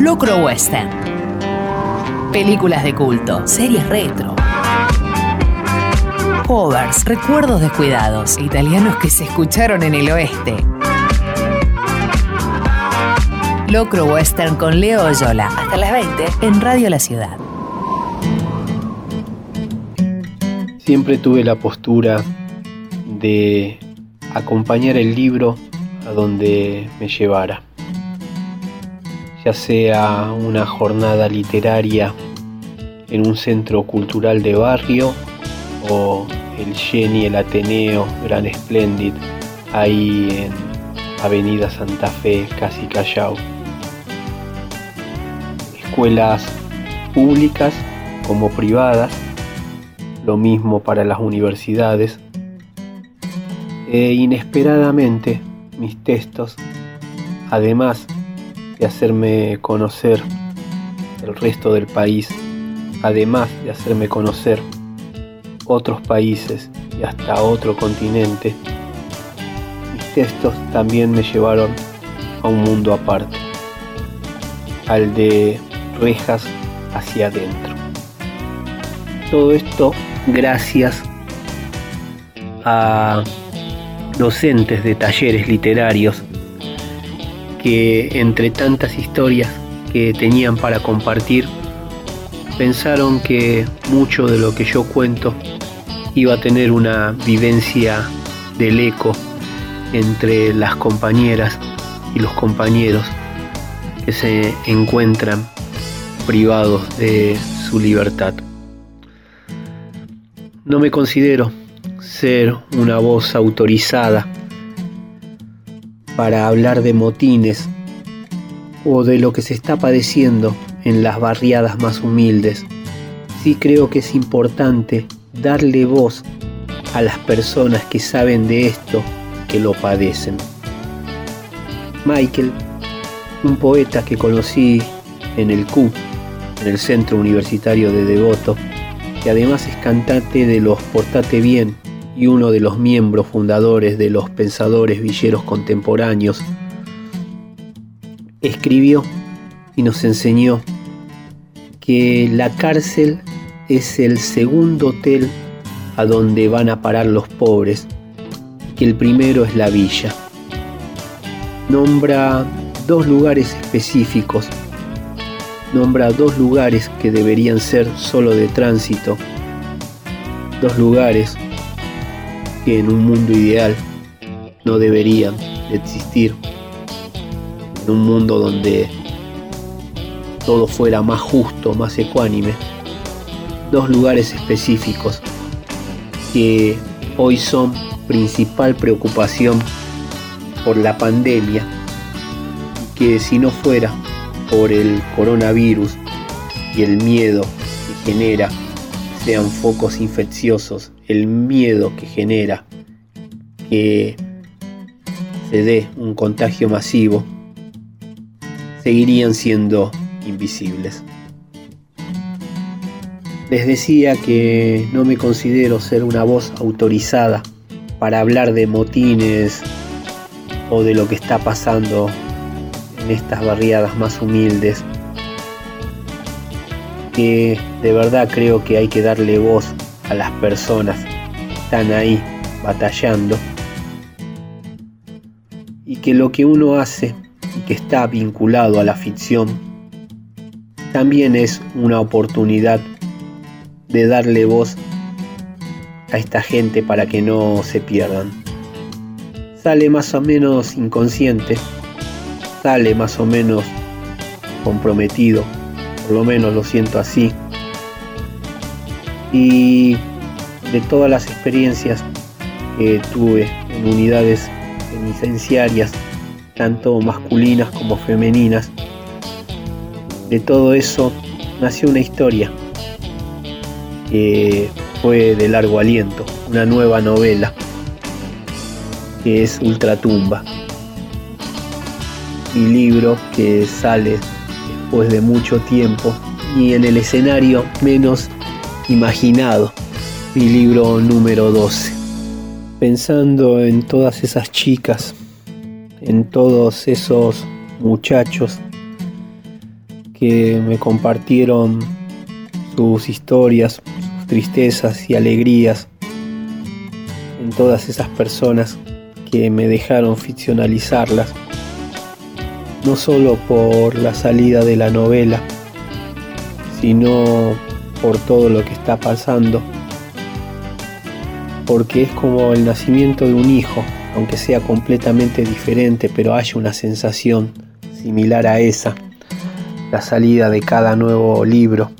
Locro Western. Películas de culto, series retro. Covers, recuerdos descuidados, italianos que se escucharon en el oeste. Locro Western con Leo Oyola, hasta las 20 en Radio La Ciudad. Siempre tuve la postura de acompañar el libro a donde me llevara, ya sea una jornada literaria en un centro cultural de barrio o el Jenny, el Ateneo, Gran Splendid, ahí en Avenida Santa Fe, casi Callao. Escuelas públicas como privadas, lo mismo para las universidades. E inesperadamente mis textos, además de hacerme conocer el resto del país, además de hacerme conocer otros países y hasta otro continente, mis textos también me llevaron a un mundo aparte, al de rejas hacia adentro. Todo esto gracias a docentes de talleres literarios entre tantas historias que tenían para compartir, pensaron que mucho de lo que yo cuento iba a tener una vivencia del eco entre las compañeras y los compañeros que se encuentran privados de su libertad. No me considero ser una voz autorizada para hablar de motines o de lo que se está padeciendo en las barriadas más humildes. Sí creo que es importante darle voz a las personas que saben de esto, que lo padecen. Michael, un poeta que conocí en el CU, en el Centro Universitario de Devoto, que además es cantante de los Portate Bien y uno de los miembros fundadores de los Pensadores Villeros Contemporáneos, escribió y nos enseñó que la cárcel es el segundo hotel a donde van a parar los pobres, que el primero es la villa. Nombra dos lugares específicos, nombra dos lugares que deberían ser solo de tránsito, dos lugares que en un mundo ideal no deberían existir. En un mundo donde todo fuera más justo, más ecuánime. Dos lugares específicos que hoy son principal preocupación por la pandemia, que si no fuera por el coronavirus y el miedo que genera sean focos infecciosos, el miedo que genera que se dé un contagio masivo, seguirían siendo invisibles. Les decía que no me considero ser una voz autorizada para hablar de motines o de lo que está pasando en estas barriadas más humildes que de verdad creo que hay que darle voz a las personas que están ahí batallando y que lo que uno hace y que está vinculado a la ficción también es una oportunidad de darle voz a esta gente para que no se pierdan. Sale más o menos inconsciente, sale más o menos comprometido por lo menos lo siento así. Y de todas las experiencias que tuve en unidades penitenciarias, tanto masculinas como femeninas, de todo eso nació una historia que fue de largo aliento, una nueva novela que es Ultratumba, mi libro que sale después de mucho tiempo y en el escenario menos imaginado, mi libro número 12. Pensando en todas esas chicas, en todos esos muchachos que me compartieron sus historias, sus tristezas y alegrías en todas esas personas que me dejaron ficcionalizarlas, no solo por la salida de la novela, sino por todo lo que está pasando, porque es como el nacimiento de un hijo, aunque sea completamente diferente, pero hay una sensación similar a esa, la salida de cada nuevo libro,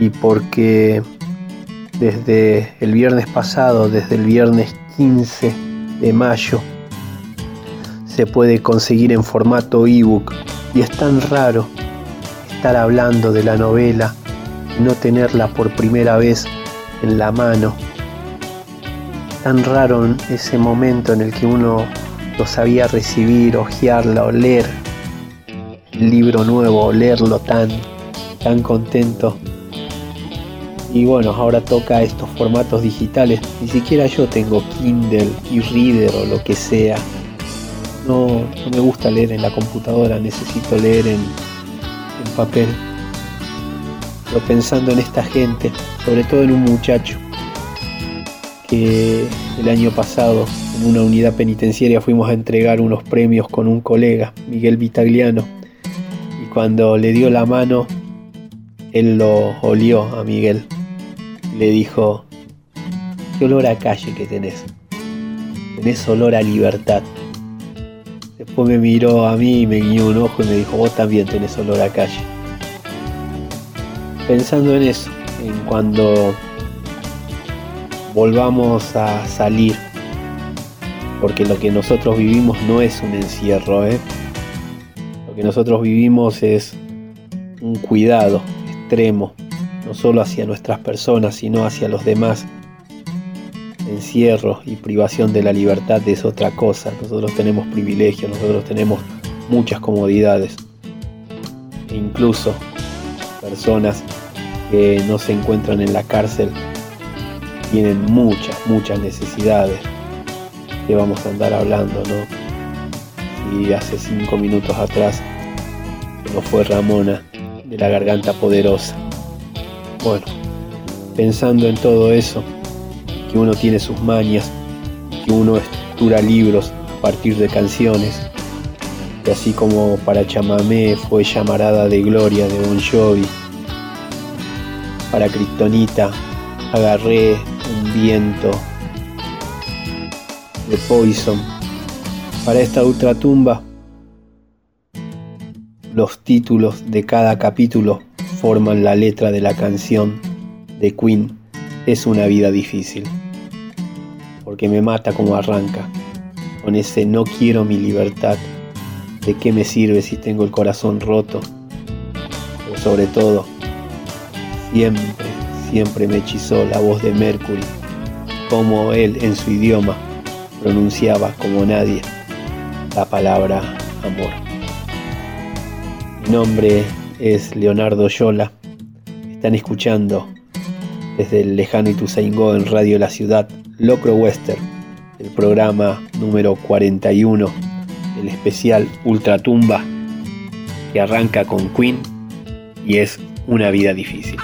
y porque desde el viernes pasado, desde el viernes 15 de mayo, se puede conseguir en formato ebook. Y es tan raro estar hablando de la novela no tenerla por primera vez en la mano. Tan raro ese momento en el que uno lo sabía recibir, hojearla, o leer el libro nuevo, leerlo tan, tan contento. Y bueno, ahora toca estos formatos digitales. Ni siquiera yo tengo Kindle y Reader o lo que sea. No, no me gusta leer en la computadora, necesito leer en, en papel. Pensando en esta gente, sobre todo en un muchacho que el año pasado en una unidad penitenciaria fuimos a entregar unos premios con un colega, Miguel Vitagliano, y cuando le dio la mano, él lo olió a Miguel. Le dijo, qué olor a calle que tenés. Tenés olor a libertad. Después me miró a mí y me guiñó un ojo y me dijo, vos también tenés olor a calle. Pensando en eso, en cuando volvamos a salir, porque lo que nosotros vivimos no es un encierro, ¿eh? lo que nosotros vivimos es un cuidado extremo, no solo hacia nuestras personas, sino hacia los demás. Encierro y privación de la libertad es otra cosa. Nosotros tenemos privilegios, nosotros tenemos muchas comodidades. E incluso personas que no se encuentran en la cárcel tienen muchas, muchas necesidades que vamos a andar hablando, ¿no? Y hace cinco minutos atrás no fue Ramona de la garganta poderosa. Bueno, pensando en todo eso, que uno tiene sus mañas, que uno estructura libros a partir de canciones, y así como para chamamé fue llamarada de gloria de Bon Jovi, para Kryptonita agarré un viento de Poison. Para esta ultratumba, los títulos de cada capítulo forman la letra de la canción de Queen Es una vida difícil. Porque me mata como arranca, con ese no quiero mi libertad. ¿De qué me sirve si tengo el corazón roto? Pero sobre todo, siempre siempre me hechizó la voz de Mercury, como él en su idioma pronunciaba como nadie la palabra amor. Mi nombre es Leonardo Yola. Están escuchando desde el lejano Ituzaingó en Radio La Ciudad, Locro Western, el programa número 41, el especial Ultratumba, que arranca con Queen y es una vida difícil.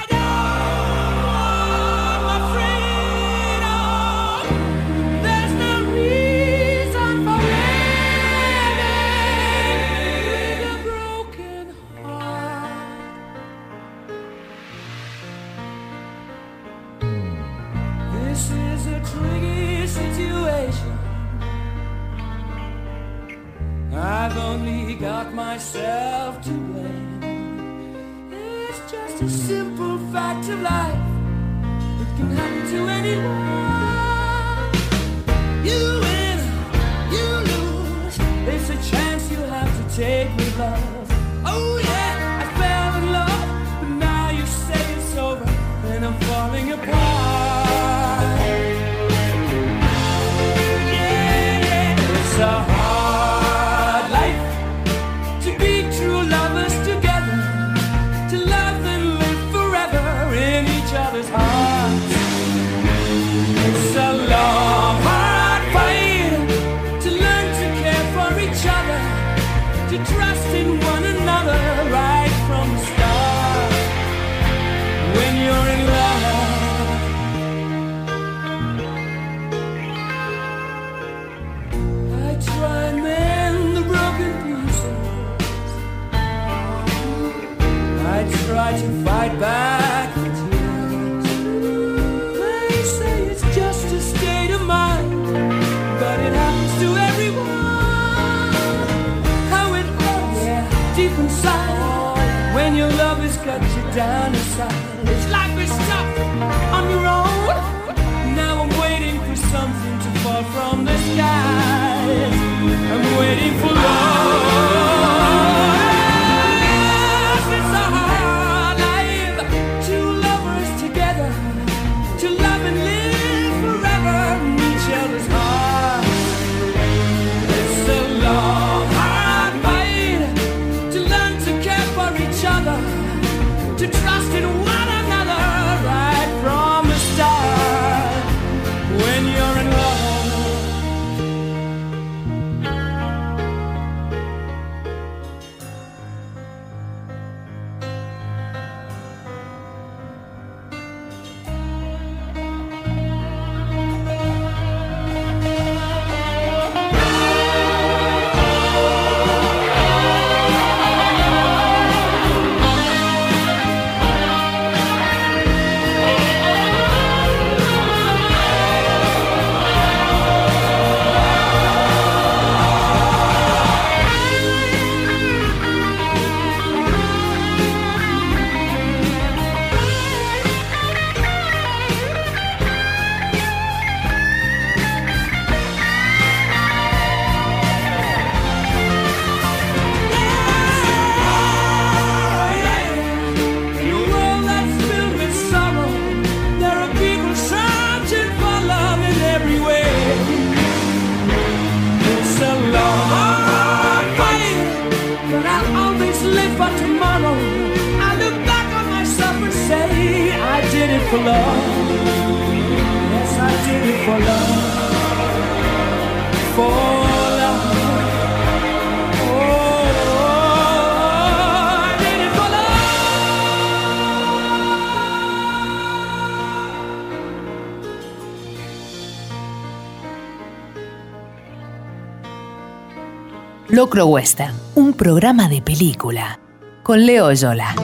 Locro Western, un programa de película con Leo Yola.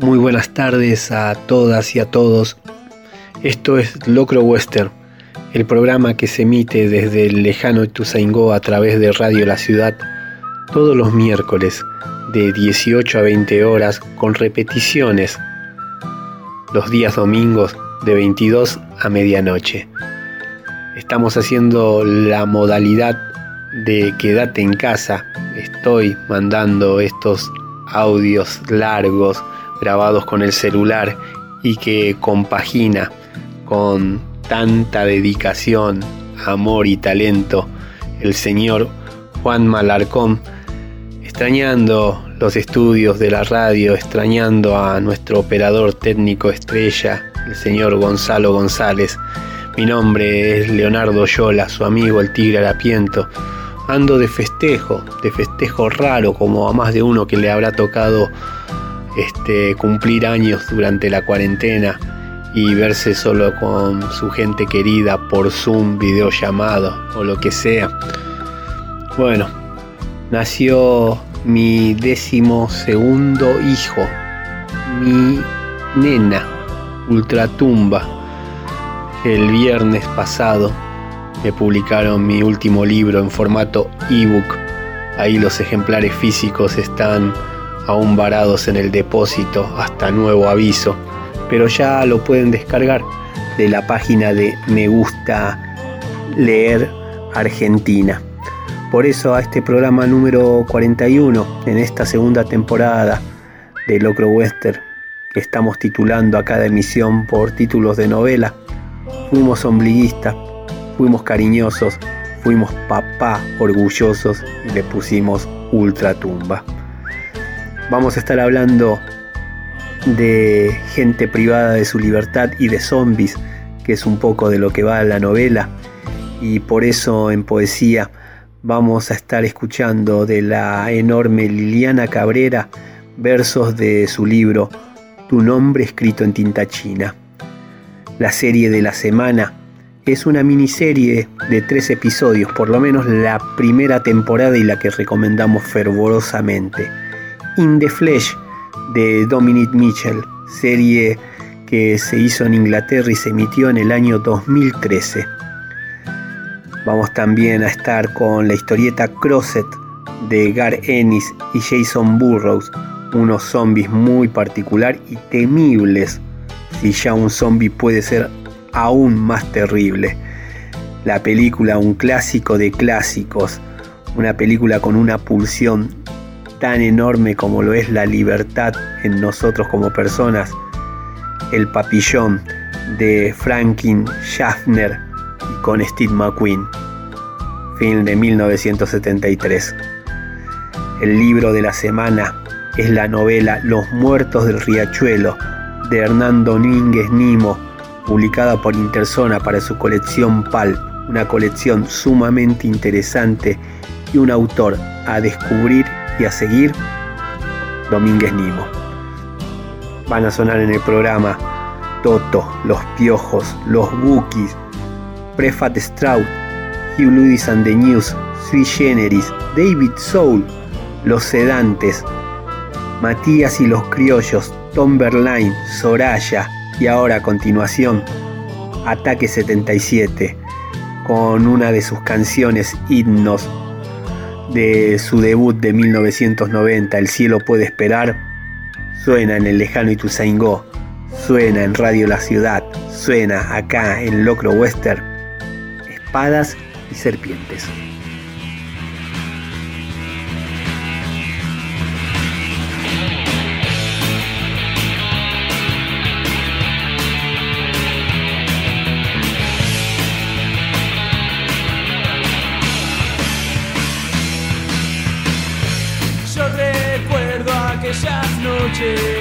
Muy buenas tardes a todas y a todos. Esto es Locro Western, el programa que se emite desde el lejano Ituzaingó a través de Radio La Ciudad todos los miércoles de 18 a 20 horas con repeticiones los días domingos de 22 a medianoche. Estamos haciendo la modalidad de quédate en casa. Estoy mandando estos audios largos grabados con el celular y que compagina con tanta dedicación, amor y talento el señor Juan Malarcón, extrañando los estudios de la radio, extrañando a nuestro operador técnico estrella, el señor Gonzalo González. Mi nombre es Leonardo Yola, su amigo el Tigre Arapiento ando de festejo, de festejo raro, como a más de uno que le habrá tocado este, cumplir años durante la cuarentena y verse solo con su gente querida por Zoom, videollamado o lo que sea. Bueno, nació mi décimo segundo hijo, mi nena, Ultratumba, el viernes pasado me publicaron mi último libro en formato ebook. Ahí los ejemplares físicos están aún varados en el depósito hasta nuevo aviso, pero ya lo pueden descargar de la página de Me Gusta Leer Argentina. Por eso a este programa número 41, en esta segunda temporada de Locro Western, que estamos titulando a cada emisión por títulos de novela, fuimos ombliguistas Fuimos cariñosos, fuimos papá orgullosos y le pusimos ultratumba. Vamos a estar hablando de gente privada de su libertad y de zombies, que es un poco de lo que va la novela. Y por eso en poesía vamos a estar escuchando de la enorme Liliana Cabrera versos de su libro Tu nombre escrito en tinta china. La serie de la semana es una miniserie de tres episodios, por lo menos la primera temporada y la que recomendamos fervorosamente. In the Flesh de Dominic Mitchell, serie que se hizo en Inglaterra y se emitió en el año 2013. Vamos también a estar con la historieta Crosset de Gar Ennis y Jason Burroughs, unos zombies muy particular y temibles, si ya un zombie puede ser aún más terrible. La película, un clásico de clásicos, una película con una pulsión tan enorme como lo es la libertad en nosotros como personas, el papillón de Franklin Schaffner con Steve McQueen, film de 1973. El libro de la semana es la novela Los Muertos del Riachuelo de Hernando Domínguez Nimo, publicada por Interzona para su colección PAL, una colección sumamente interesante y un autor a descubrir y a seguir, Domínguez Nimo. Van a sonar en el programa Toto, Los Piojos, Los Bookies, Prefat Stroud, Hugh Lewis and the News, Sui Generis, David Soul, Los Sedantes, Matías y los Criollos, Tom Berline, Soraya y ahora a continuación Ataque 77 con una de sus canciones himnos de su debut de 1990, El cielo puede esperar, suena en el lejano Ituzaingó, suena en Radio La Ciudad, suena acá en Locro Western, espadas y serpientes. Y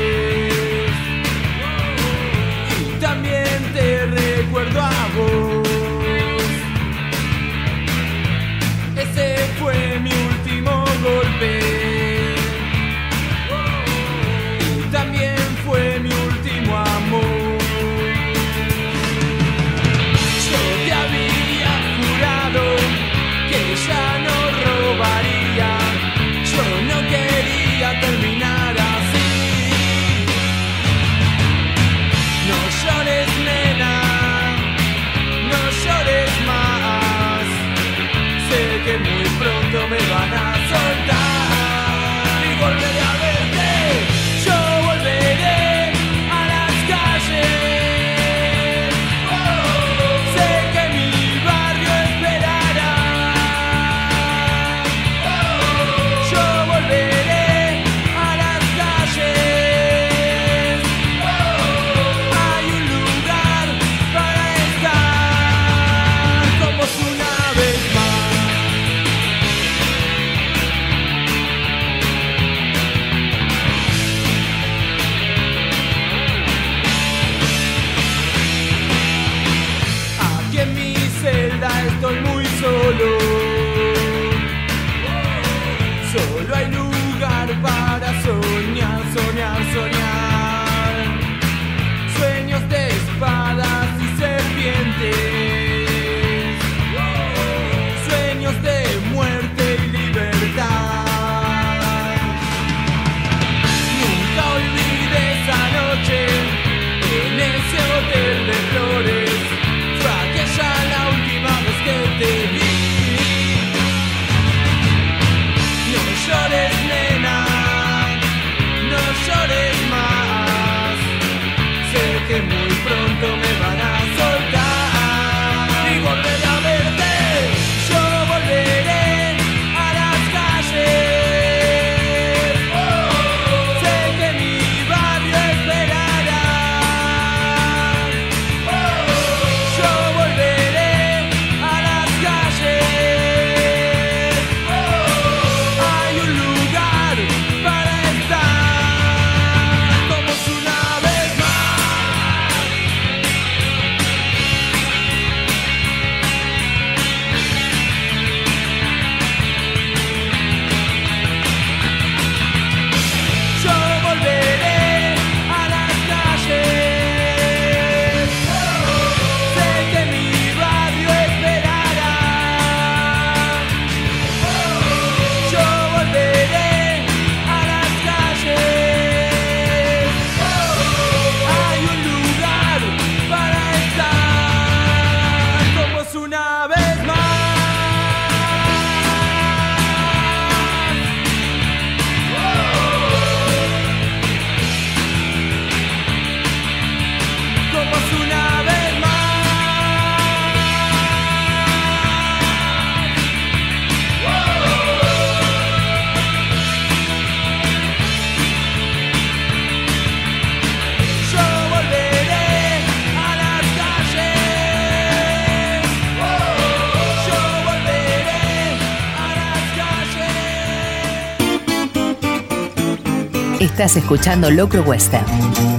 Estás escuchando Locro Western,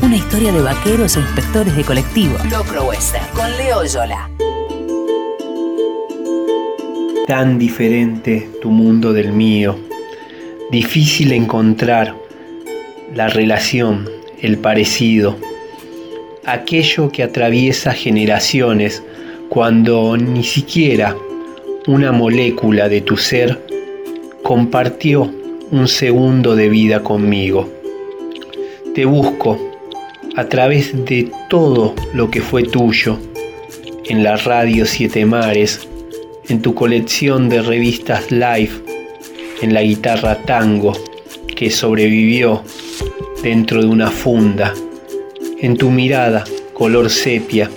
una historia de vaqueros e inspectores de colectivo. Locro Western, con Leo Yola. Tan diferente tu mundo del mío. Difícil encontrar la relación, el parecido. Aquello que atraviesa generaciones cuando ni siquiera una molécula de tu ser compartió un segundo de vida conmigo. Te busco a través de todo lo que fue tuyo, en la radio Siete Mares, en tu colección de revistas live, en la guitarra tango que sobrevivió dentro de una funda, en tu mirada color sepia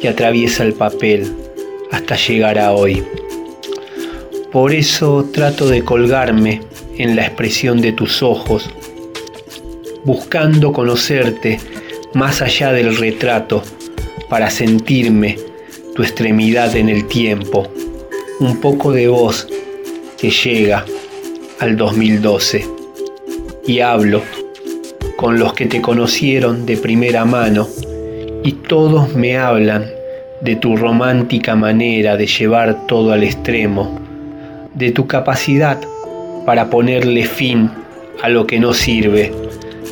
que atraviesa el papel hasta llegar a hoy. Por eso trato de colgarme en la expresión de tus ojos, buscando conocerte más allá del retrato para sentirme tu extremidad en el tiempo, un poco de voz que llega al 2012 y hablo con los que te conocieron de primera mano y todos me hablan de tu romántica manera de llevar todo al extremo, de tu capacidad para ponerle fin a lo que no sirve,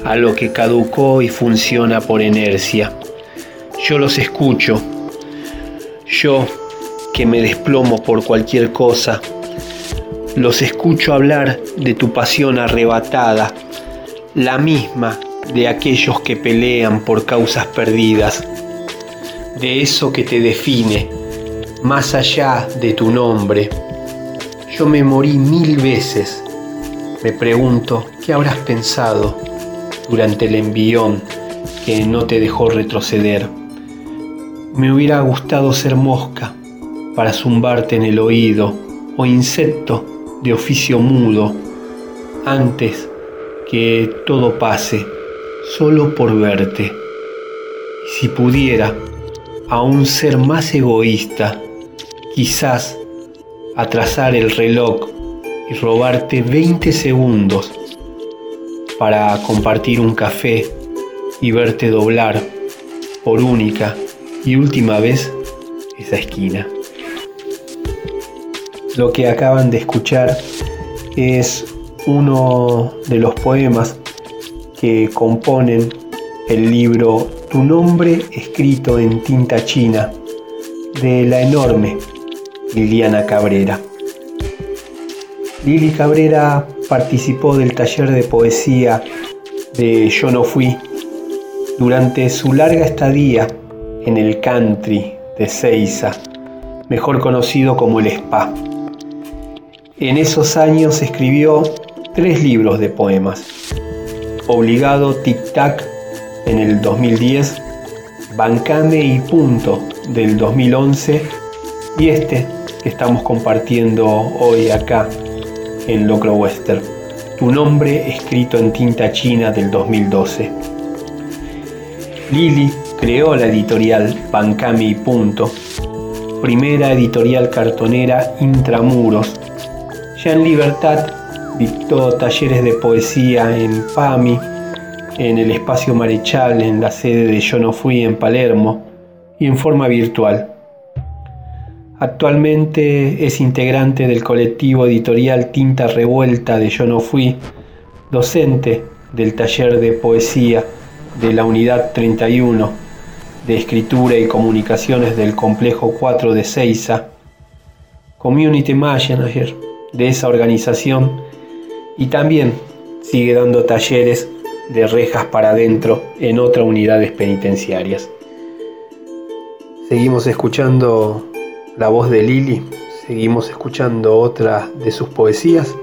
a lo que caducó y funciona por inercia. Yo los escucho, yo que me desplomo por cualquier cosa, los escucho hablar de tu pasión arrebatada, la misma de aquellos que pelean por causas perdidas, de eso que te define, más allá de tu nombre. Yo me morí mil veces me pregunto, ¿qué habrás pensado durante el envión que no te dejó retroceder? Me hubiera gustado ser mosca para zumbarte en el oído o insecto de oficio mudo antes que todo pase solo por verte. Y si pudiera aún ser más egoísta, quizás atrasar el reloj y robarte 20 segundos para compartir un café y verte doblar por única y última vez esa esquina. Lo que acaban de escuchar es uno de los poemas que componen el libro Tu nombre escrito en tinta china de la enorme Liliana Cabrera. Lili Cabrera participó del taller de poesía de Yo no fui durante su larga estadía en el country de Seiza, mejor conocido como el Spa. En esos años escribió tres libros de poemas. Obligado Tic Tac en el 2010, Bancame y Punto del 2011 y este que estamos compartiendo hoy acá en Locro Western, tu nombre escrito en tinta china del 2012. Lili creó la editorial Pancami Punto, primera editorial cartonera intramuros. Ya en Libertad dictó talleres de poesía en PAMI, en el espacio Marechal, en la sede de Yo No Fui en Palermo y en forma virtual. Actualmente es integrante del colectivo editorial Tinta Revuelta de Yo No Fui, docente del taller de poesía de la Unidad 31 de Escritura y Comunicaciones del Complejo 4 de Seiza, Community Manager de esa organización y también sigue dando talleres de rejas para adentro en otras unidades penitenciarias. Seguimos escuchando la voz de Lili, seguimos escuchando otra de sus poesías.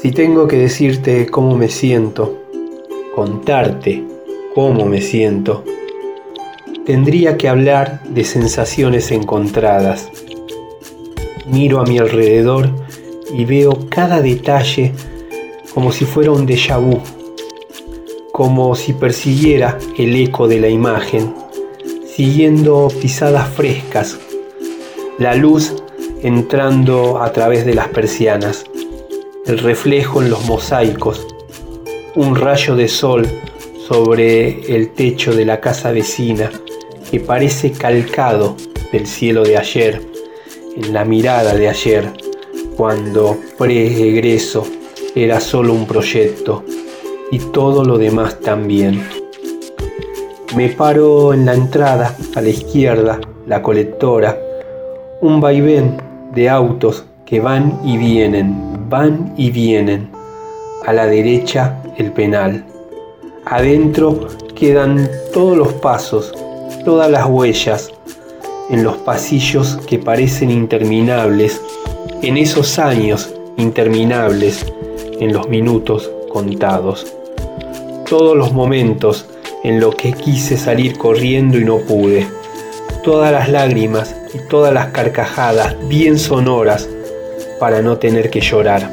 Si tengo que decirte cómo me siento, contarte cómo me siento, tendría que hablar de sensaciones encontradas. Miro a mi alrededor y veo cada detalle como si fuera un déjà vu, como si persiguiera el eco de la imagen siguiendo pisadas frescas, la luz entrando a través de las persianas, el reflejo en los mosaicos un rayo de sol sobre el techo de la casa vecina que parece calcado del cielo de ayer, en la mirada de ayer, cuando pre-egreso era solo un proyecto y todo lo demás también. Me paro en la entrada, a la izquierda, la colectora, un vaivén de autos que van y vienen, van y vienen. A la derecha el penal. Adentro quedan todos los pasos, todas las huellas, en los pasillos que parecen interminables, en esos años interminables, en los minutos contados. Todos los momentos en los que quise salir corriendo y no pude. Todas las lágrimas y todas las carcajadas bien sonoras para no tener que llorar.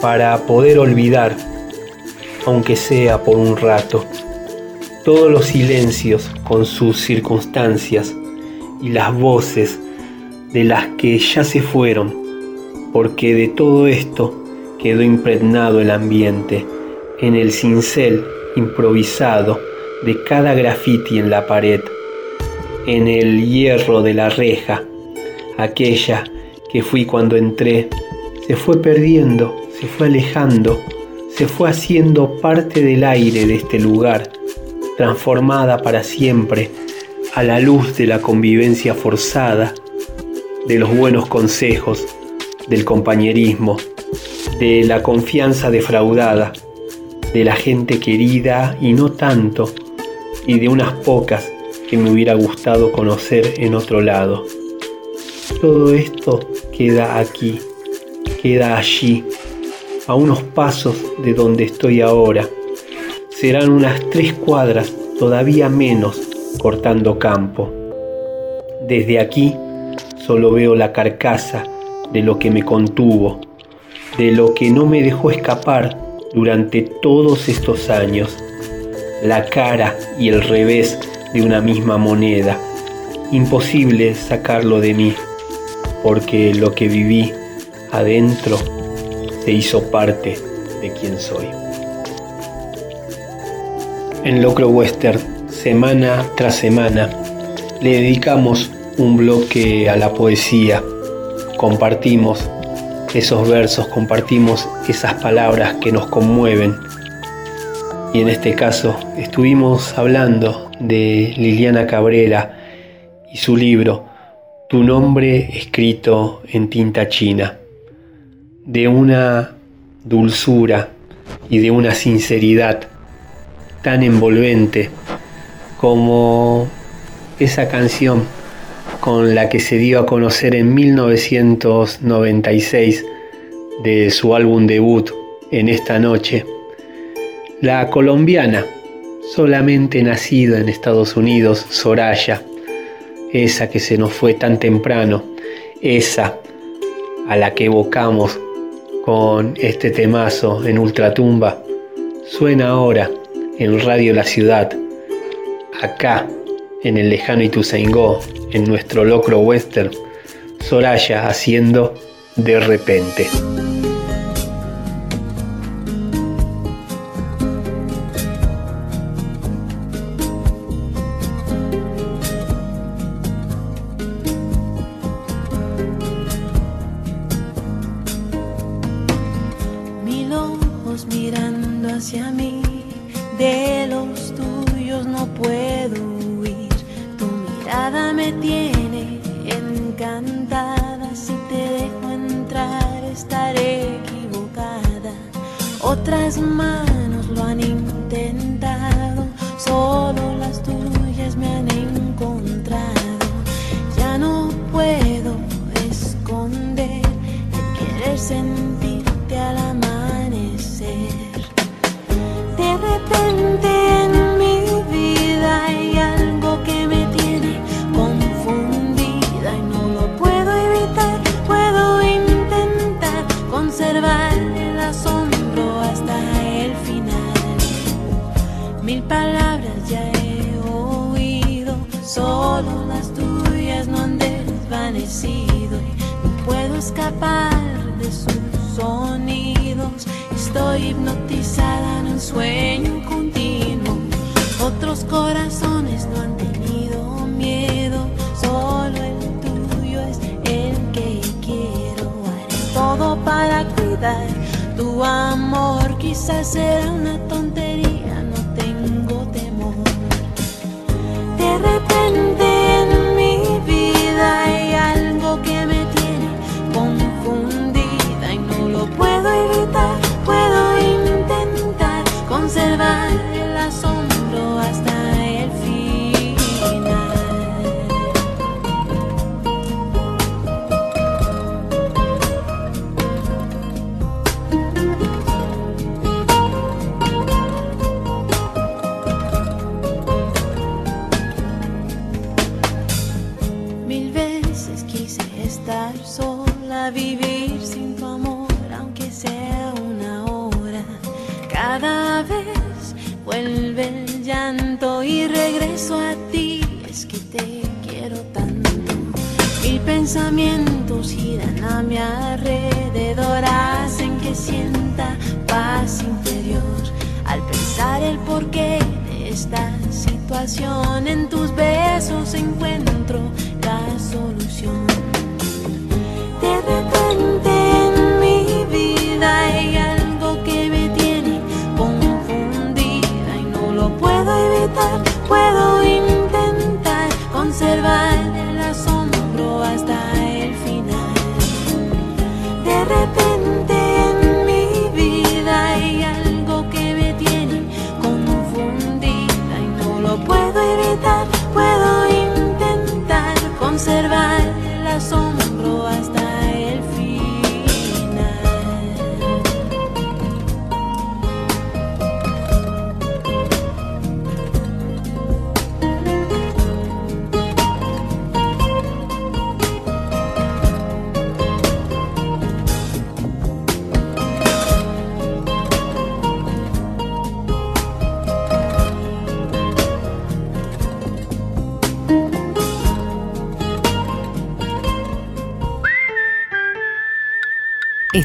Para poder olvidar, aunque sea por un rato, todos los silencios con sus circunstancias y las voces de las que ya se fueron, porque de todo esto quedó impregnado el ambiente en el cincel improvisado de cada grafiti en la pared, en el hierro de la reja, aquella que fui cuando entré, se fue perdiendo, se fue alejando, se fue haciendo parte del aire de este lugar, transformada para siempre a la luz de la convivencia forzada, de los buenos consejos, del compañerismo, de la confianza defraudada, de la gente querida y no tanto, y de unas pocas que me hubiera gustado conocer en otro lado. Todo esto queda aquí, queda allí, a unos pasos de donde estoy ahora. Serán unas tres cuadras, todavía menos, cortando campo. Desde aquí solo veo la carcasa de lo que me contuvo, de lo que no me dejó escapar durante todos estos años, la cara y el revés de una misma moneda. Imposible sacarlo de mí, porque lo que viví adentro se hizo parte de quien soy. En Locro Western, semana tras semana, le dedicamos un bloque a la poesía. Compartimos esos versos, compartimos esas palabras que nos conmueven. Y en este caso estuvimos hablando de Liliana Cabrera y su libro Tu nombre escrito en tinta china, de una dulzura y de una sinceridad tan envolvente como esa canción con la que se dio a conocer en 1996 de su álbum debut En esta noche. La colombiana, solamente nacida en Estados Unidos, Soraya, esa que se nos fue tan temprano, esa a la que evocamos con este temazo en Ultratumba, suena ahora en Radio La Ciudad, acá en el lejano Ituzaingó, en nuestro locro western, Soraya haciendo de repente.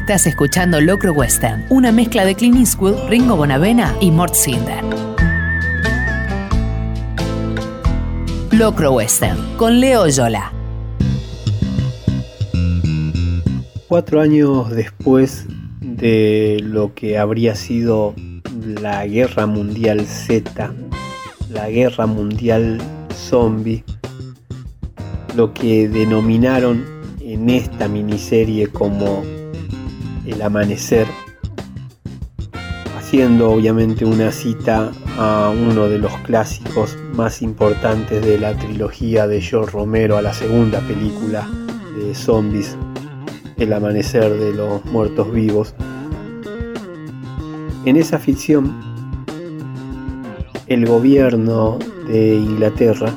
Estás escuchando Locro Western, una mezcla de Clint Eastwood, Ringo Bonavena y Mort Sinder. Locro Western, con Leo Yola. Cuatro años después de lo que habría sido la Guerra Mundial Z, la Guerra Mundial Zombie, lo que denominaron en esta miniserie como el amanecer, haciendo obviamente una cita a uno de los clásicos más importantes de la trilogía de George Romero, a la segunda película de zombies, El amanecer de los muertos vivos. En esa ficción, el gobierno de Inglaterra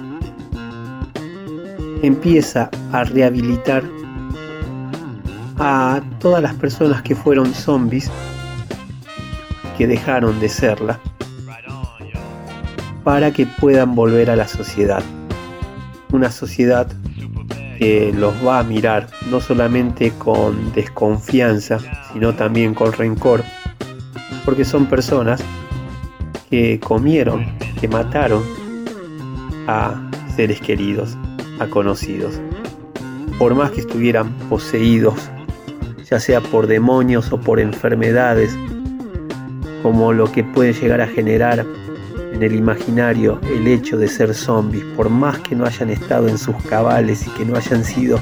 empieza a rehabilitar a todas las personas que fueron zombies, que dejaron de serla, para que puedan volver a la sociedad. Una sociedad que los va a mirar no solamente con desconfianza, sino también con rencor, porque son personas que comieron, que mataron a seres queridos, a conocidos. Por más que estuvieran poseídos, ya sea por demonios o por enfermedades, como lo que puede llegar a generar en el imaginario el hecho de ser zombies, por más que no hayan estado en sus cabales y que no hayan sido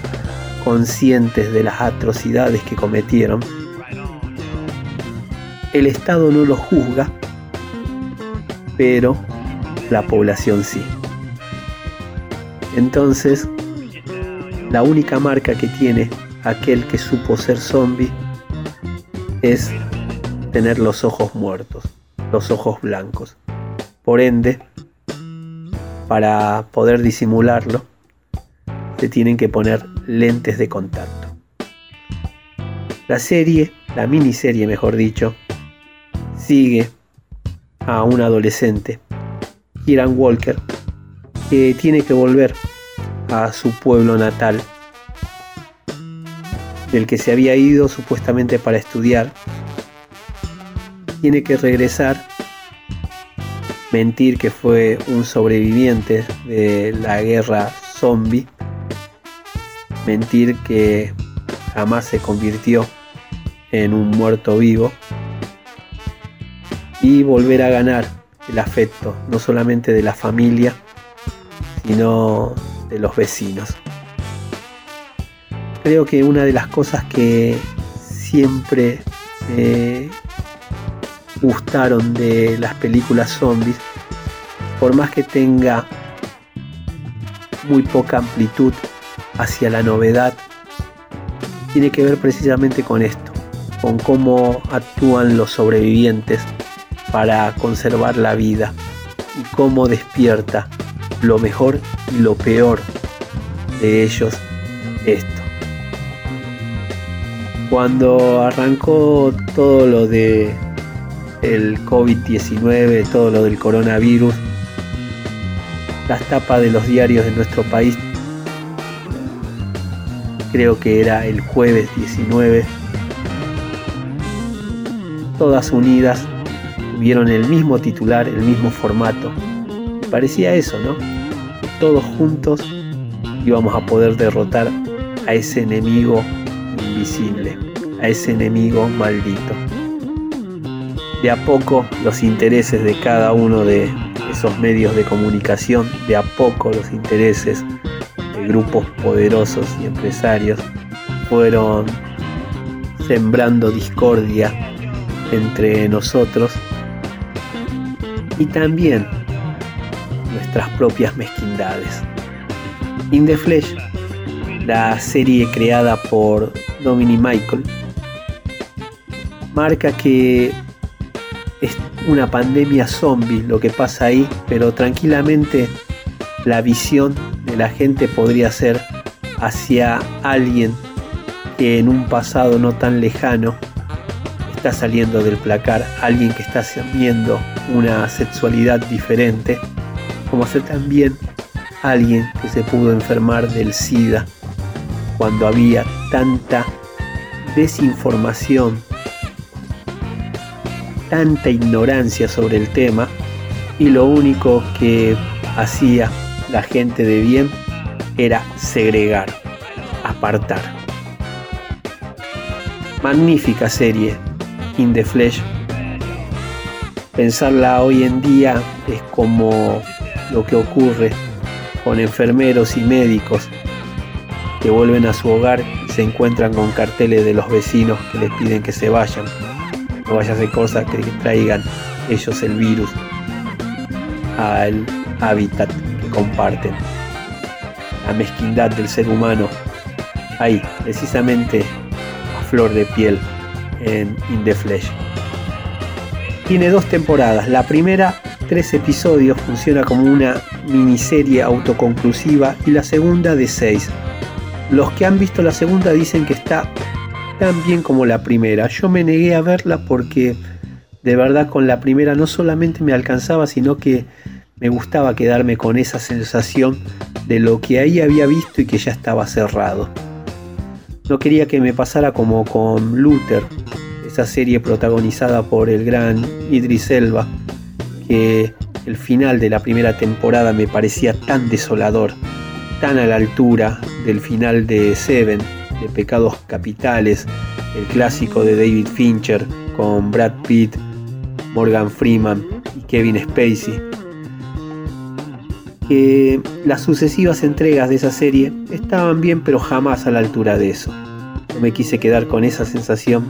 conscientes de las atrocidades que cometieron, el Estado no los juzga, pero la población sí. Entonces, la única marca que tiene aquel que supo ser zombie es tener los ojos muertos, los ojos blancos. Por ende, para poder disimularlo, se tienen que poner lentes de contacto. La serie, la miniserie mejor dicho, sigue a un adolescente, Kieran Walker, que tiene que volver a su pueblo natal, del que se había ido supuestamente para estudiar, tiene que regresar, mentir que fue un sobreviviente de la guerra zombie, mentir que jamás se convirtió en un muerto vivo y volver a ganar el afecto, no solamente de la familia, sino de los vecinos. Creo que una de las cosas que siempre me gustaron de las películas zombies, por más que tenga muy poca amplitud hacia la novedad, tiene que ver precisamente con esto, con cómo actúan los sobrevivientes para conservar la vida y cómo despierta lo mejor y lo peor de ellos esto. Cuando arrancó todo lo de el COVID-19, todo lo del coronavirus, las tapas de los diarios de nuestro país, creo que era el jueves 19, todas unidas tuvieron el mismo titular, el mismo formato. Parecía eso, ¿no? Todos juntos íbamos a poder derrotar a ese enemigo invisible, a ese enemigo maldito. De a poco los intereses de cada uno de esos medios de comunicación, de a poco los intereses de grupos poderosos y empresarios fueron sembrando discordia entre nosotros y también nuestras propias mezquindades. In the Flesh, la serie creada por Domini Michael, marca que es una pandemia zombie lo que pasa ahí, pero tranquilamente la visión de la gente podría ser hacia alguien que en un pasado no tan lejano está saliendo del placar, alguien que está viendo una sexualidad diferente, como ser también alguien que se pudo enfermar del SIDA cuando había tanta desinformación, tanta ignorancia sobre el tema y lo único que hacía la gente de bien era segregar, apartar. Magnífica serie, In the Flesh. Pensarla hoy en día es como lo que ocurre con enfermeros y médicos que vuelven a su hogar y se encuentran con carteles de los vecinos que les piden que se vayan. No vaya a hacer cosas que traigan ellos el virus al hábitat que comparten. La mezquindad del ser humano ahí, precisamente a flor de piel en In the Flesh. Tiene dos temporadas. La primera, tres episodios, funciona como una miniserie autoconclusiva y la segunda de seis. Los que han visto la segunda dicen que está tan bien como la primera. Yo me negué a verla porque de verdad con la primera no solamente me alcanzaba, sino que me gustaba quedarme con esa sensación de lo que ahí había visto y que ya estaba cerrado. No quería que me pasara como con Luther, esa serie protagonizada por el gran Idris Elba, que el final de la primera temporada me parecía tan desolador, tan a la altura del final de Seven, de Pecados Capitales, el clásico de David Fincher con Brad Pitt, Morgan Freeman y Kevin Spacey. Que las sucesivas entregas de esa serie estaban bien pero jamás a la altura de eso. No me quise quedar con esa sensación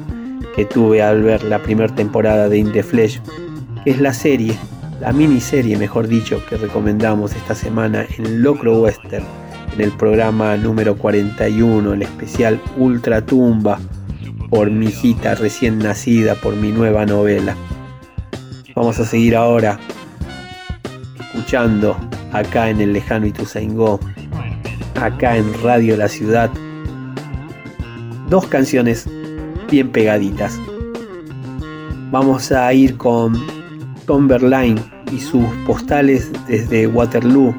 que tuve al ver la primera temporada de In the Flesh, que es la serie, la miniserie mejor dicho, que recomendamos esta semana en Locro Western, en el programa número 41, el especial Ultra Tumba, por mi hijita recién nacida, por mi nueva novela. Vamos a seguir ahora escuchando acá en el lejano Ituzaingó, acá en Radio La Ciudad, dos canciones bien pegaditas. Vamos a ir con Tom Berline y sus postales desde Waterloo,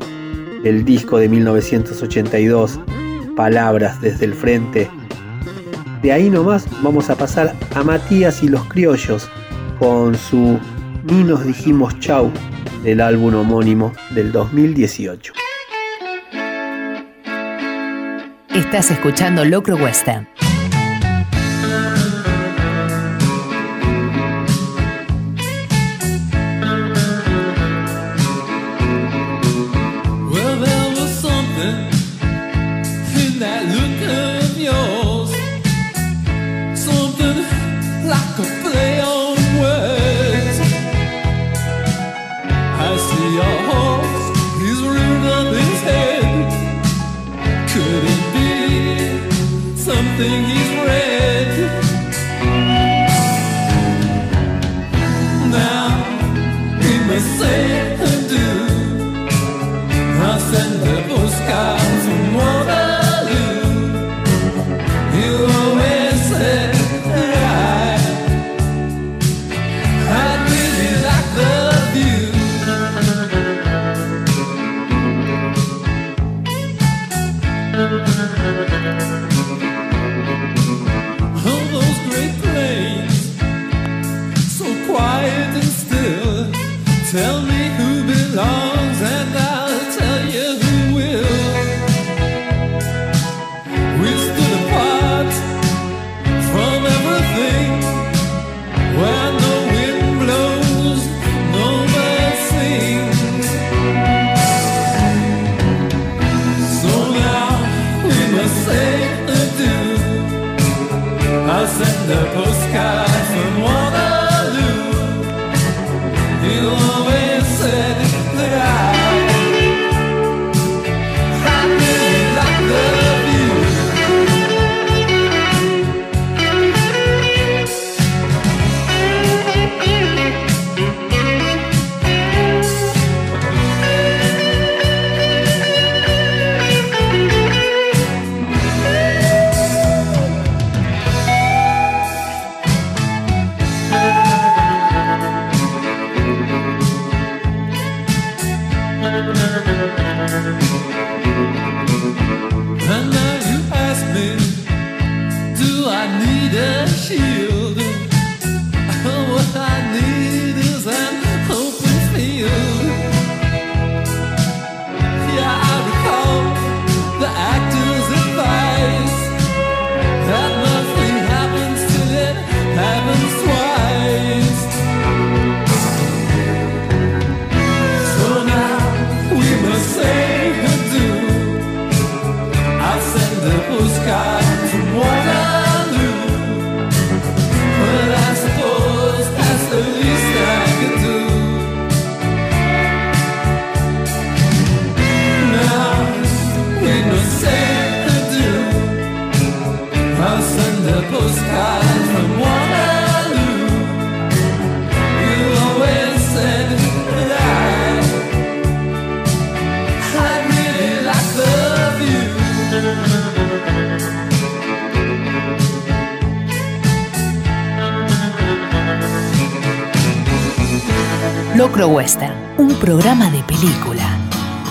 el disco de 1982, Palabras desde el frente. De ahí nomás vamos a pasar a Matías y los criollos con su Ni nos dijimos chau del álbum homónimo del 2018. Estás escuchando Locro Western.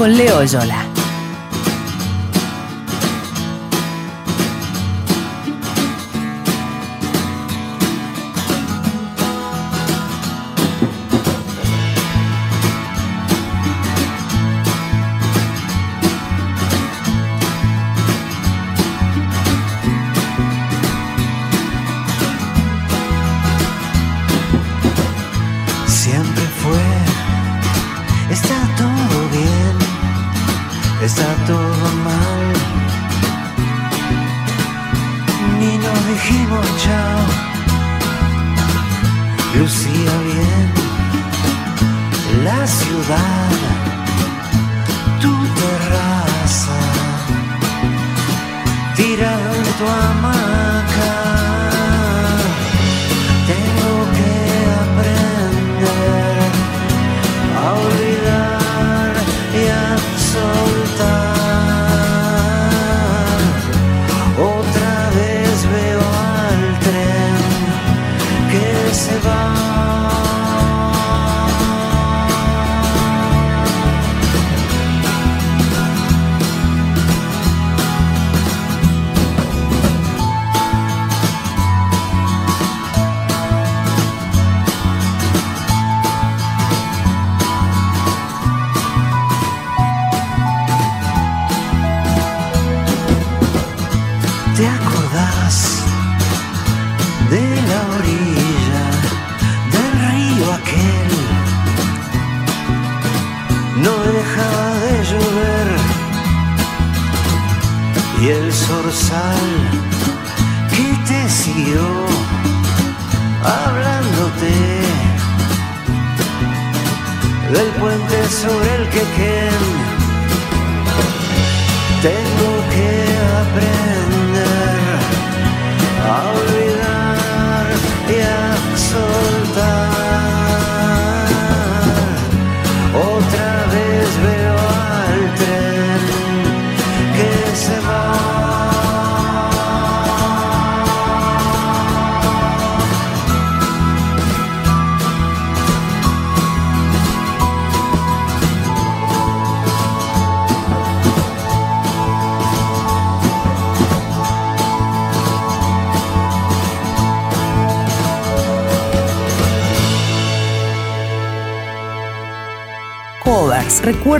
Leo Yola.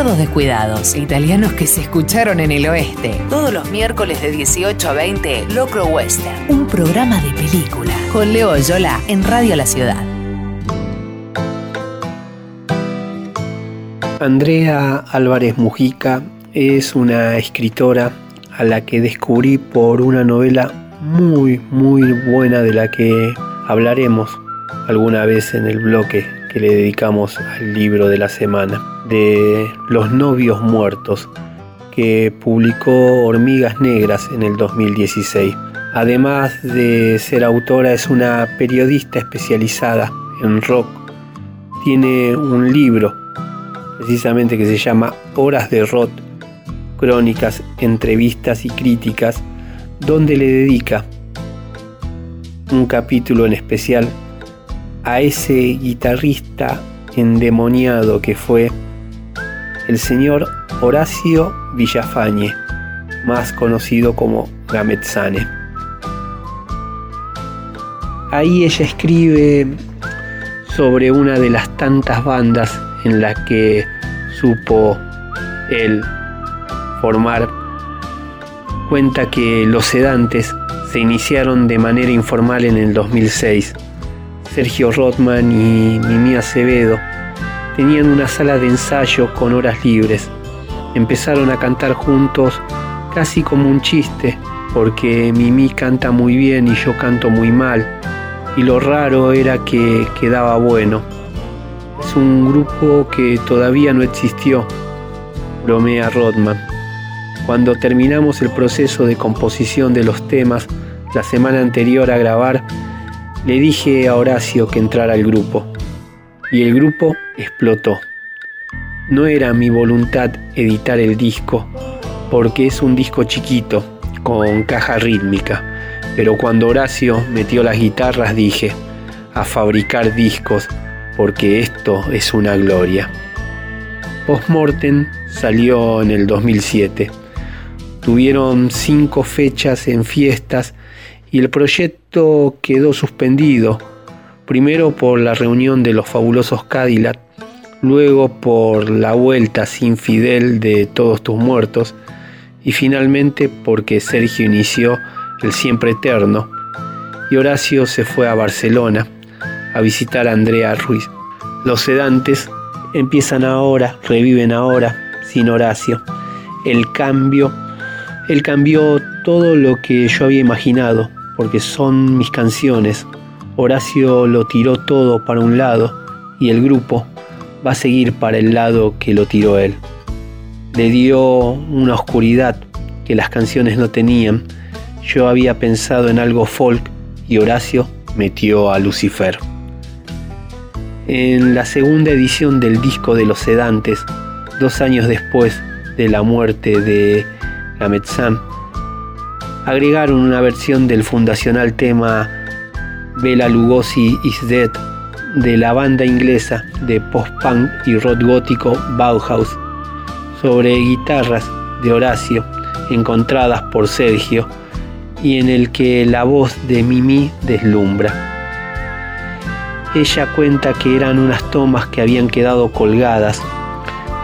Recuerdos descuidados, italianos que se escucharon en el oeste. Todos los miércoles de 18 a 20, Locro Western, un programa de película. Con Leo Yola en Radio La Ciudad. Andrea Álvarez Mujica es una escritora a la que descubrí por una novela muy, muy buena de la que hablaremos alguna vez en el bloque que le dedicamos al libro de la semana de Los novios muertos, que publicó Hormigas Negras en el 2016. Además de ser autora, es una periodista especializada en rock. Tiene un libro, precisamente que se llama Horas de Rock, crónicas, entrevistas y críticas, donde le dedica un capítulo en especial a ese guitarrista endemoniado que fue el señor Horacio Villafañe, más conocido como Gametzane. Ahí ella escribe sobre una de las tantas bandas en las que supo él formar. Cuenta que los sedantes se iniciaron de manera informal en el 2006. Sergio Rothman y Mimi Acevedo tenían una sala de ensayo con horas libres. Empezaron a cantar juntos casi como un chiste, porque Mimi canta muy bien y yo canto muy mal, y lo raro era que quedaba bueno. Es un grupo que todavía no existió, bromea Rodman. Cuando terminamos el proceso de composición de los temas la semana anterior a grabar, le dije a Horacio que entrara al grupo y el grupo explotó. No era mi voluntad editar el disco porque es un disco chiquito con caja rítmica, pero cuando Horacio metió las guitarras dije, a fabricar discos porque esto es una gloria. Postmortem salió en el 2007. Tuvieron cinco fechas en fiestas y el proyecto quedó suspendido primero por la reunión de los fabulosos Cadillac, luego por la vuelta sin Fidel de Todos tus muertos y finalmente porque Sergio inició el Siempre Eterno y Horacio se fue a Barcelona a visitar a Andrea Ruiz. Los sedantes empiezan ahora, reviven ahora, sin Horacio. El cambio, él cambió todo lo que yo había imaginado, porque son mis canciones, Horacio lo tiró todo para un lado y el grupo va a seguir para el lado que lo tiró él. Le dio una oscuridad que las canciones no tenían. Yo había pensado en algo folk y Horacio metió a Lucifer. En la segunda edición del disco de los sedantes, dos años después de la muerte de Gametzan, agregaron una versión del fundacional tema Bela Lugosi is Dead de la banda inglesa de post-punk y rock gótico Bauhaus sobre guitarras de Horacio encontradas por Sergio y en el que la voz de Mimi deslumbra. Ella cuenta que eran unas tomas que habían quedado colgadas.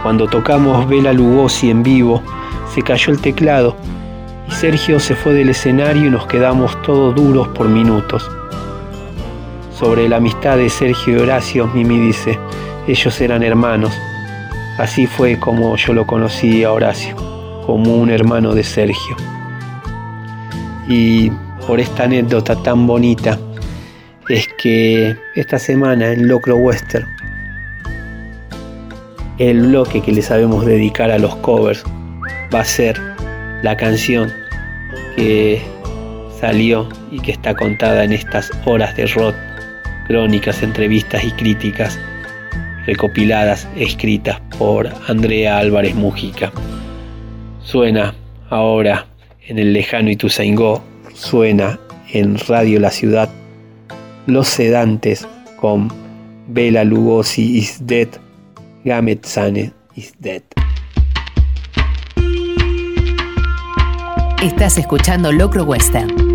Cuando tocamos Bela Lugosi en vivo, se cayó el teclado Y Sergio se fue del escenario y nos quedamos todos duros por minutos. Sobre la amistad de Sergio y Horacio, Mimi dice, ellos eran hermanos. Así fue como yo lo conocí a Horacio, como un hermano de Sergio. Y por esta anécdota tan bonita es que esta semana en Locro Western, el bloque que le sabemos dedicar a los covers va a ser la canción que salió y que está contada en estas horas de rock, crónicas, entrevistas y críticas recopiladas, escritas por Andrea Álvarez Mujica. Suena ahora en el lejano Ituzaingó, suena en Radio La Ciudad, Los Sedantes con Bela Lugosi is dead, Gamet Sane is dead. Estás escuchando Locro Western.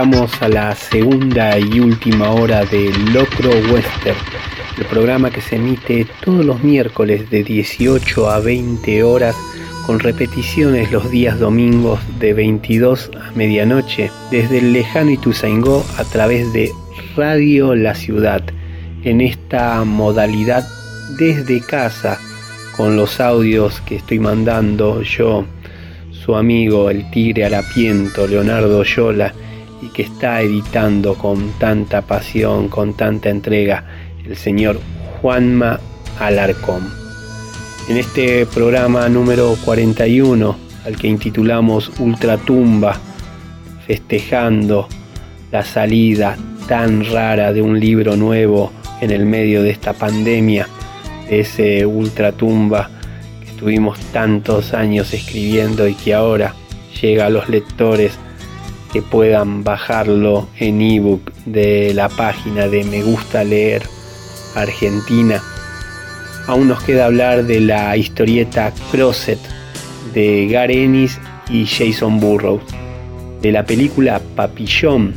A la segunda y última hora de Locro Western, el programa que se emite todos los miércoles de 18 a 20 horas con repeticiones los días domingos de 22 a medianoche desde el lejano Ituzaingó a través de Radio La Ciudad en esta modalidad desde casa con los audios que estoy mandando yo, su amigo el tigre harapiento Leonardo Yola que está editando con tanta pasión, con tanta entrega, el señor Juanma Alarcón. En este programa número 41, al que intitulamos Ultratumba, festejando la salida tan rara de un libro nuevo en el medio de esta pandemia, de ese Ultratumba que estuvimos tantos años escribiendo y que ahora llega a los lectores que puedan bajarlo en ebook de la página de Me Gusta Leer Argentina. Aún nos queda hablar de la historieta Crosset de Garenis y Jason Burroughs, de la película Papillon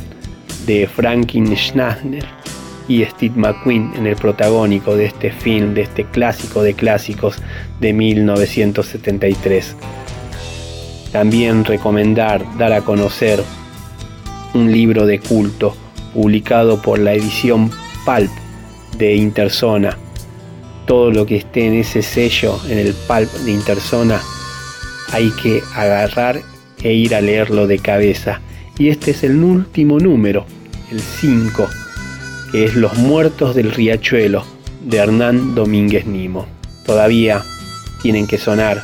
de Franklin Schneider y Steve McQueen en el protagónico de este film, de este clásico de clásicos de 1973. También recomendar, dar a conocer un libro de culto publicado por la edición Pulp de Interzona. Todo lo que esté en ese sello, en el Pulp de Interzona, hay que agarrar e ir a leerlo de cabeza. Y este es el último número, el 5, que es Los Muertos del Riachuelo, de Hernán Domínguez Nimo. Todavía tienen que sonar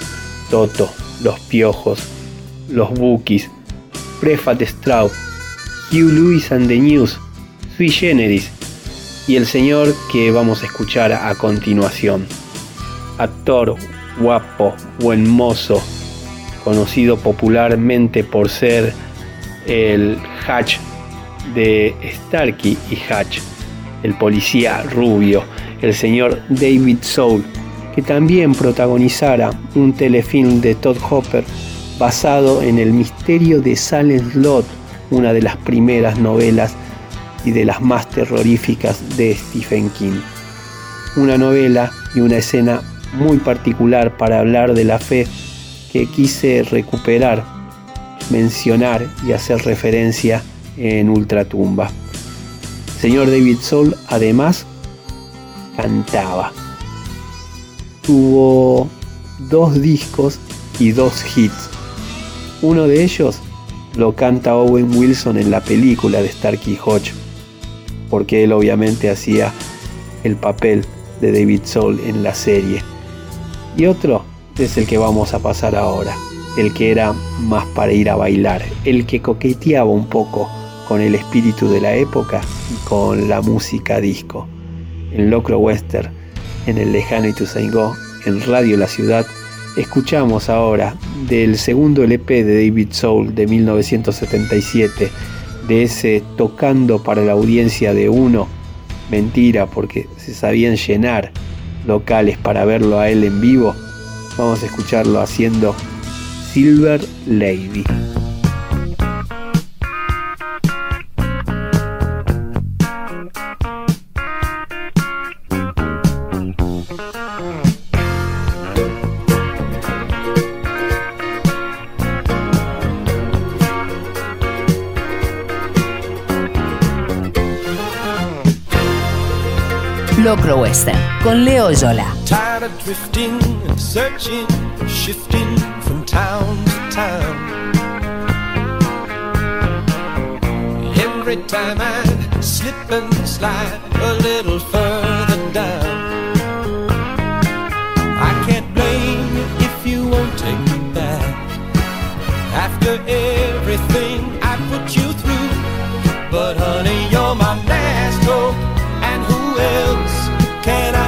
Toto, Los Piojos, Los Bookies, Prefat Straub, Hugh Lewis and the News, Sui Generis y el señor que vamos a escuchar a continuación. Actor guapo, buen mozo, conocido popularmente por ser el Hatch de Starkey y Hatch, el policía rubio, el señor David Soul, que también protagonizara un telefilm de Todd Hopper basado en el misterio de Silent Lot una de las primeras novelas y de las más terroríficas de Stephen King. Una novela y una escena muy particular para hablar de la fe que quise recuperar, mencionar y hacer referencia en Ultratumba. Señor David Soul además cantaba. Tuvo dos discos y dos hits. Uno de ellos lo canta Owen Wilson en la película de Starkey Hodge, porque él obviamente hacía el papel de David Soul en la serie. Y otro es el que vamos a pasar ahora, el que era más para ir a bailar, el que coqueteaba un poco con el espíritu de la época y con la música disco. En Locro Western, en el lejano Ituzaingó, en Radio La Ciudad, Escuchamos ahora del segundo LP de David Soul de 1977, de ese tocando para la audiencia de uno, mentira porque se sabían llenar locales para verlo a él en vivo, vamos a escucharlo haciendo Silver Lady. Locro Western con Leo Yola. Tired of drifting and searching, shifting from town to town. Every time I slip and slide a little further down. I can't blame you if you won't take me back. After everything I put you through, but honey, can I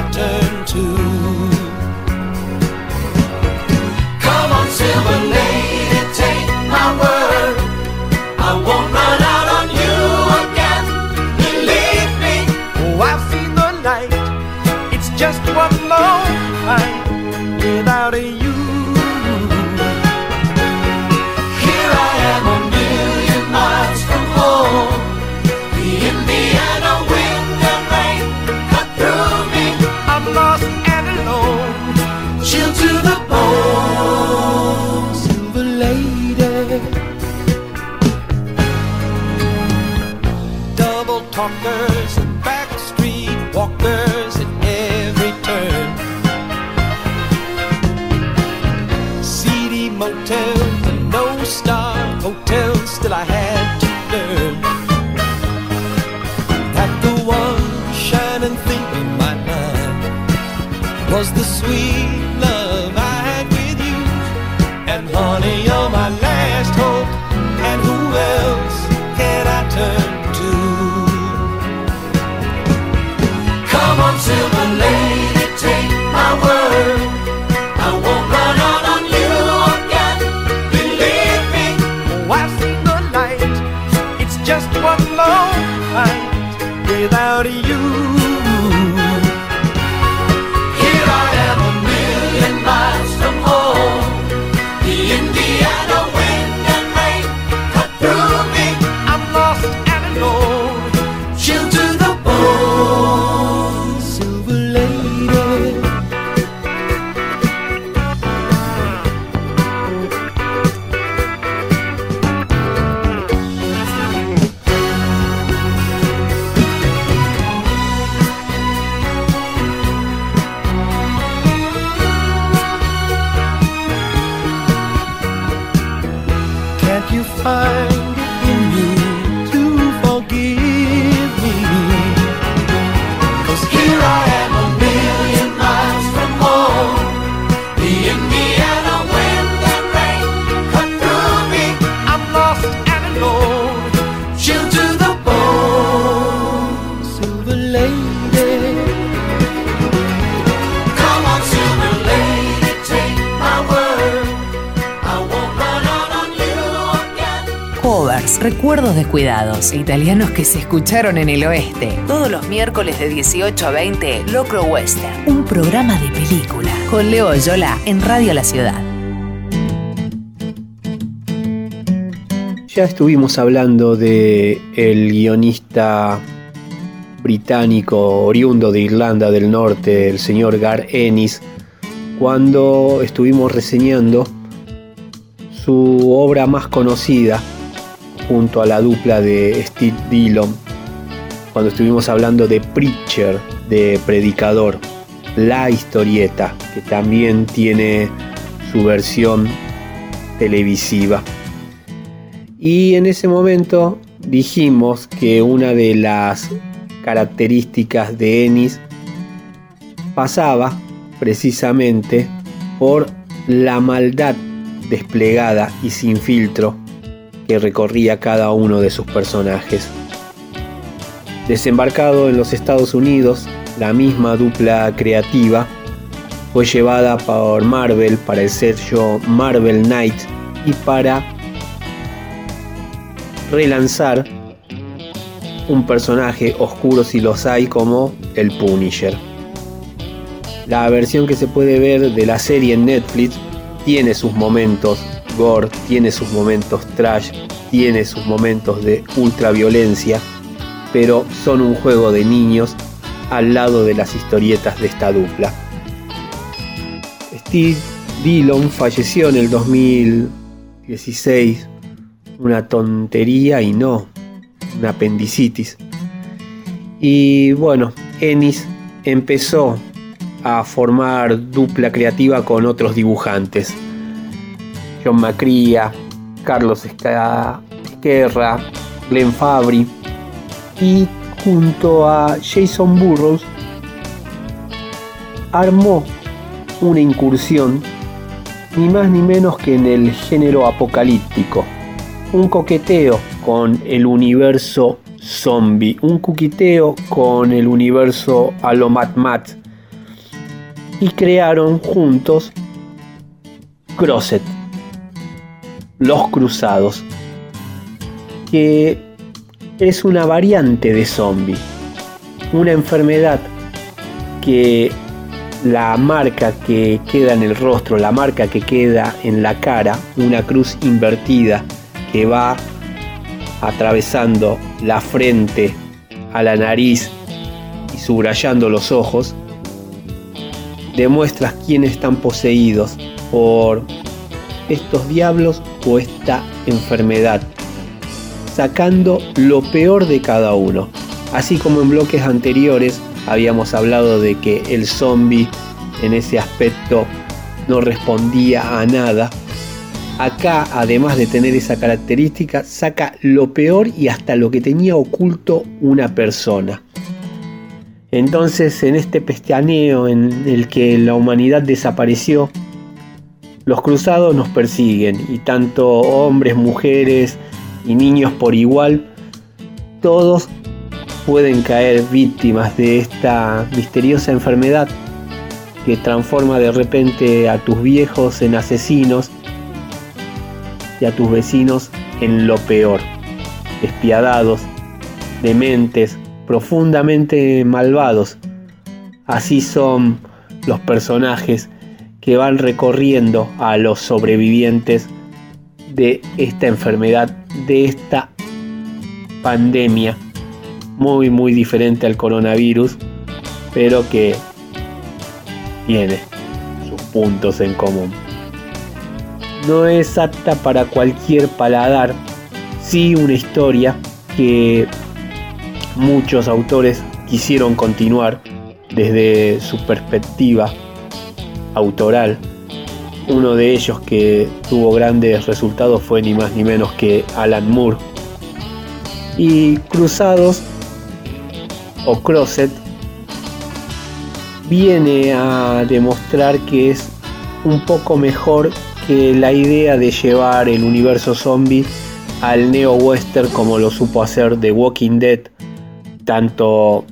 italianos que se escucharon en el oeste. Todos los miércoles de 18 a 20, Locro Western, un programa de película. Con Leo Yola en Radio La Ciudad. Ya estuvimos hablando de el guionista británico oriundo de Irlanda del Norte, el señor Gar Ennis, cuando estuvimos reseñando su obra más conocida junto a la dupla de Steve Dillon, cuando estuvimos hablando de Preacher, de Predicador, la historieta, que también tiene su versión televisiva. Y en ese momento dijimos que una de las características de Ennis pasaba precisamente por la maldad desplegada y sin filtro que recorría cada uno de sus personajes. Desembarcado en los Estados Unidos, la misma dupla creativa fue llevada por Marvel para el sello Marvel Knight y para relanzar un personaje oscuro si los hay como el Punisher. La versión que se puede ver de la serie en Netflix tiene sus momentos gore, tiene sus momentos trash, tiene sus momentos de ultraviolencia, pero son un juego de niños al lado de las historietas de esta dupla. Steve Dillon falleció en el 2016, una tontería y no, una apendicitis. Y bueno, Ennis empezó a formar dupla creativa con otros dibujantes. John Macria, Carlos Esquerra, Glenn Fabry. Y junto a Jason Burroughs armó una incursión ni más ni menos que en el género apocalíptico, un coqueteo con el universo zombie, un coqueteo con el universo a lo Mad Mad y crearon juntos Crosset, Los Cruzados, que es una variante de zombie, una enfermedad que la marca que queda en el rostro, la marca que queda en la cara, una cruz invertida que va atravesando la frente a la nariz y subrayando los ojos, demuestra quiénes están poseídos por estos diablos esta enfermedad, sacando lo peor de cada uno. Así como en bloques anteriores habíamos hablado de que el zombie en ese aspecto no respondía a nada, acá además de tener esa característica saca lo peor y hasta lo que tenía oculto una persona. Entonces en este pestañeo en el que la humanidad desapareció, los cruzados nos persiguen y tanto hombres, mujeres y niños por igual, todos pueden caer víctimas de esta misteriosa enfermedad que transforma de repente a tus viejos en asesinos y a tus vecinos en lo peor, despiadados, dementes, profundamente malvados. Así son los personajes que van recorriendo a los sobrevivientes de esta enfermedad, de esta pandemia, muy muy diferente al coronavirus, pero que tiene sus puntos en común. No es apta para cualquier paladar, sí una historia que muchos autores quisieron continuar desde su perspectiva autoral. Uno de ellos que tuvo grandes resultados fue ni más ni menos que Alan Moore. Y Cruzados o Crosset viene a demostrar que es un poco mejor que la idea de llevar el universo zombie al neo-western como lo supo hacer The Walking Dead tanto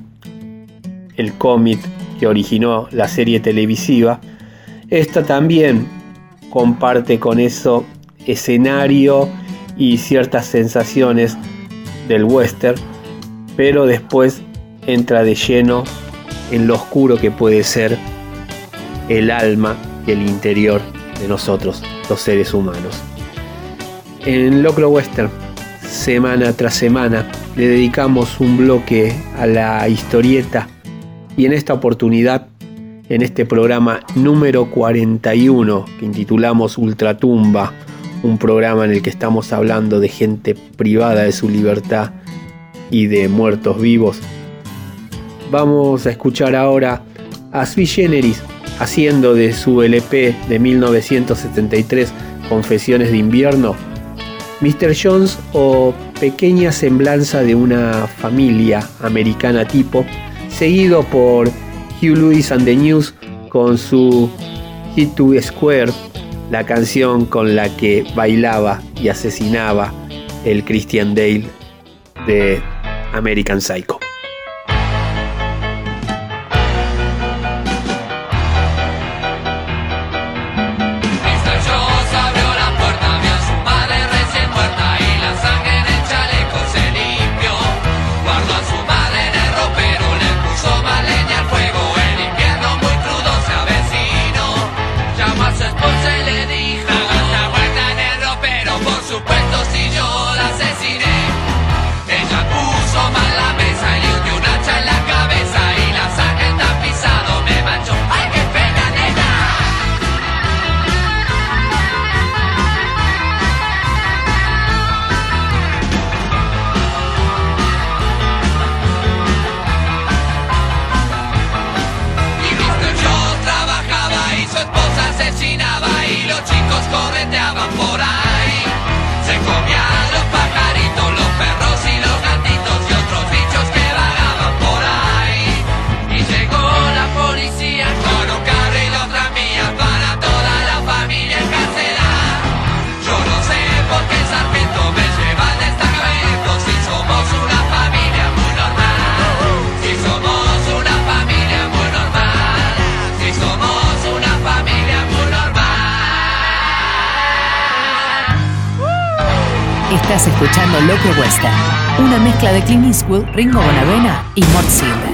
el cómic que originó la serie televisiva, esta también comparte con eso escenario y ciertas sensaciones del western, pero después entra de lleno en lo oscuro que puede ser el alma y el interior de nosotros, los seres humanos. En Locro Western, semana tras semana, le dedicamos un bloque a la historieta y en esta oportunidad, en este programa número 41 que intitulamos Ultratumba, un programa en el que estamos hablando de gente privada de su libertad y de muertos vivos, vamos a escuchar ahora a Sui Generis haciendo de su LP de 1973 Confesiones de invierno Mr. Jones o pequeña semblanza de una familia americana tipo, seguido por Hugh Lewis and the News con su Hit to Square, la canción con la que bailaba y asesinaba el Christian Dale de American Psycho. Clint Eastwood, Ringo Bonavena y Mort Silver.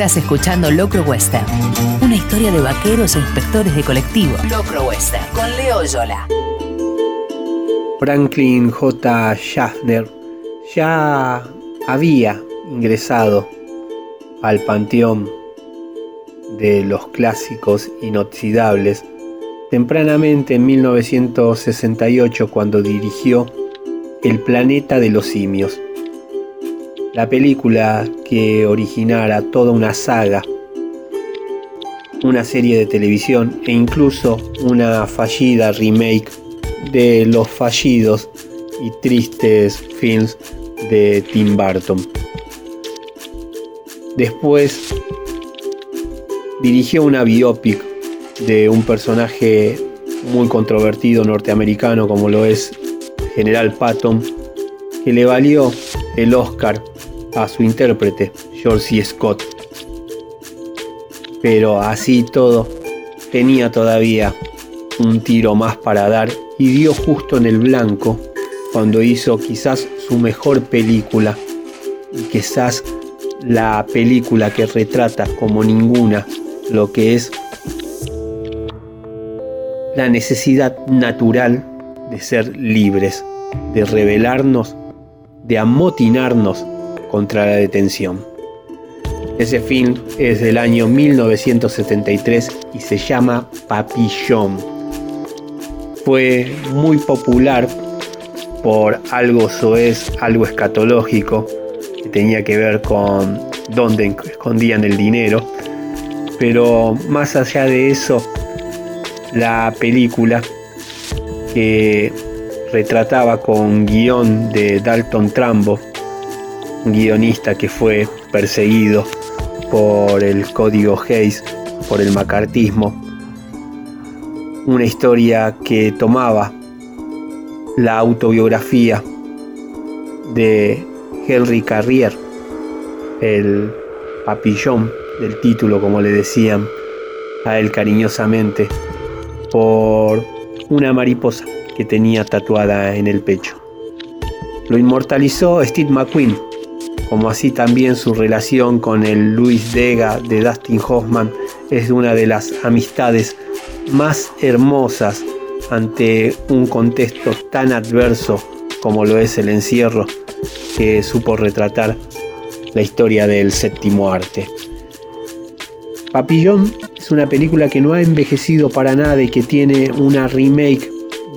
Estás escuchando Locro Western, una historia de vaqueros e inspectores de colectivo. Locro Western, con Leo Yola. Franklin J. Schaffner ya había ingresado al panteón de los clásicos inoxidables tempranamente en 1968 cuando dirigió El planeta de los simios, la película que originara toda una saga, una serie de televisión e incluso una fallida remake de los fallidos y tristes films de Tim Burton. Después dirigió una biopic de un personaje muy controvertido norteamericano como lo es General Patton, que le valió el Oscar a su intérprete, George. Scott. Pero así todo, tenía todavía un tiro más para dar y dio justo en el blanco cuando hizo quizás su mejor película y quizás la película que retrata como ninguna lo que es la necesidad natural de ser libres, de rebelarnos, de amotinarnos contra la detención. Ese film es del año 1973 y se llama Papillon. Fue muy popular por algo soez, algo escatológico, que tenía que ver con dónde escondían el dinero. Pero más allá de eso, la película que retrataba con guion de Dalton Trambo, guionista que fue perseguido por el código Hayes, por el macartismo. Una historia que tomaba la autobiografía de Henry Carrier, el papillón del título, como le decían a él cariñosamente, por una mariposa que tenía tatuada en el pecho. Lo inmortalizó Steve McQueen, como así también su relación con el Luis Dega de Dustin Hoffman es una de las amistades más hermosas ante un contexto tan adverso como lo es el encierro que supo retratar la historia del séptimo arte. Papillón es una película que no ha envejecido para nada y que tiene una remake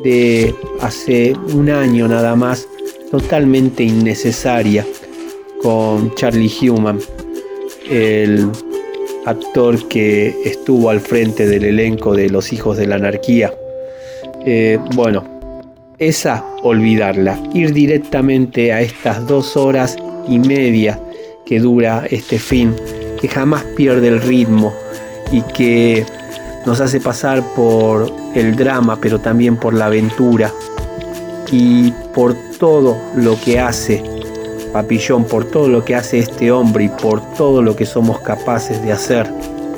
de hace un año nada más, totalmente innecesaria, con Charlie Human, el actor que estuvo al frente del elenco de Los Hijos de la Anarquía. Eh, bueno, esa olvidarla, ir directamente a estas dos horas y media que dura este film, que jamás pierde el ritmo y que nos hace pasar por el drama, pero también por la aventura y por todo lo que hace Papillón, por todo lo que hace este hombre y por todo lo que somos capaces de hacer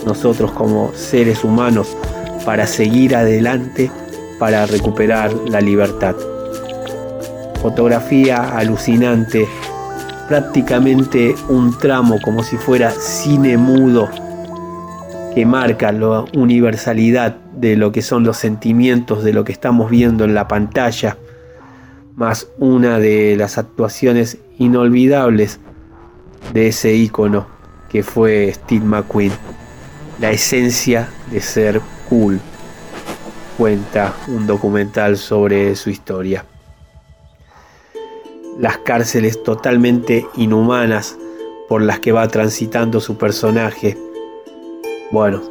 nosotros como seres humanos para seguir adelante, para recuperar la libertad. Fotografía alucinante, prácticamente un tramo como si fuera cine mudo que marca la universalidad de lo que son los sentimientos de lo que estamos viendo en la pantalla, más una de las actuaciones inolvidables de ese ícono que fue Steve McQueen, la esencia de ser cool, cuenta un documental sobre su historia. Las cárceles totalmente inhumanas por las que va transitando su personaje bueno,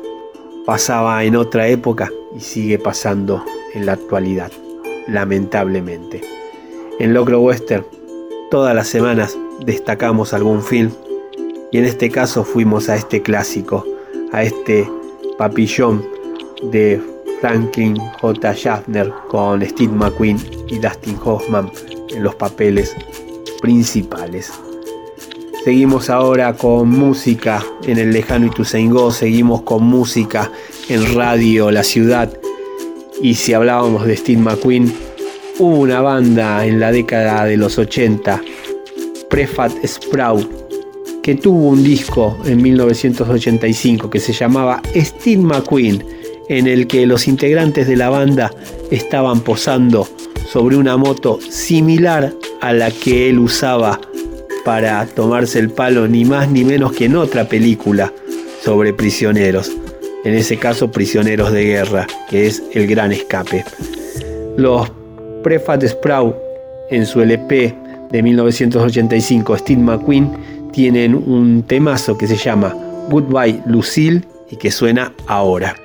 pasaba en otra época y sigue pasando en la actualidad, lamentablemente. En Locro Western, todas las semanas destacamos algún film y en este caso fuimos a este clásico, a este papillón de Franklin J. Schaffner con Steve McQueen y Dustin Hoffman en los papeles principales. Seguimos ahora con música en el lejano Ituzaingó, seguimos con música en radio La Ciudad. Y si hablábamos de Steve McQueen, hubo una banda en la década de los 80, Prefat Sprout, que tuvo un disco en 1985 que se llamaba Steve McQueen, en el que los integrantes de la banda estaban posando sobre una moto similar a la que él usaba para tomarse el palo ni más ni menos que en otra película sobre prisioneros, en ese caso prisioneros de guerra, que es El Gran Escape. Los Prefat Sprout en su LP de 1985, Steve McQueen, tienen un temazo que se llama Goodbye Lucille y que suena ahora.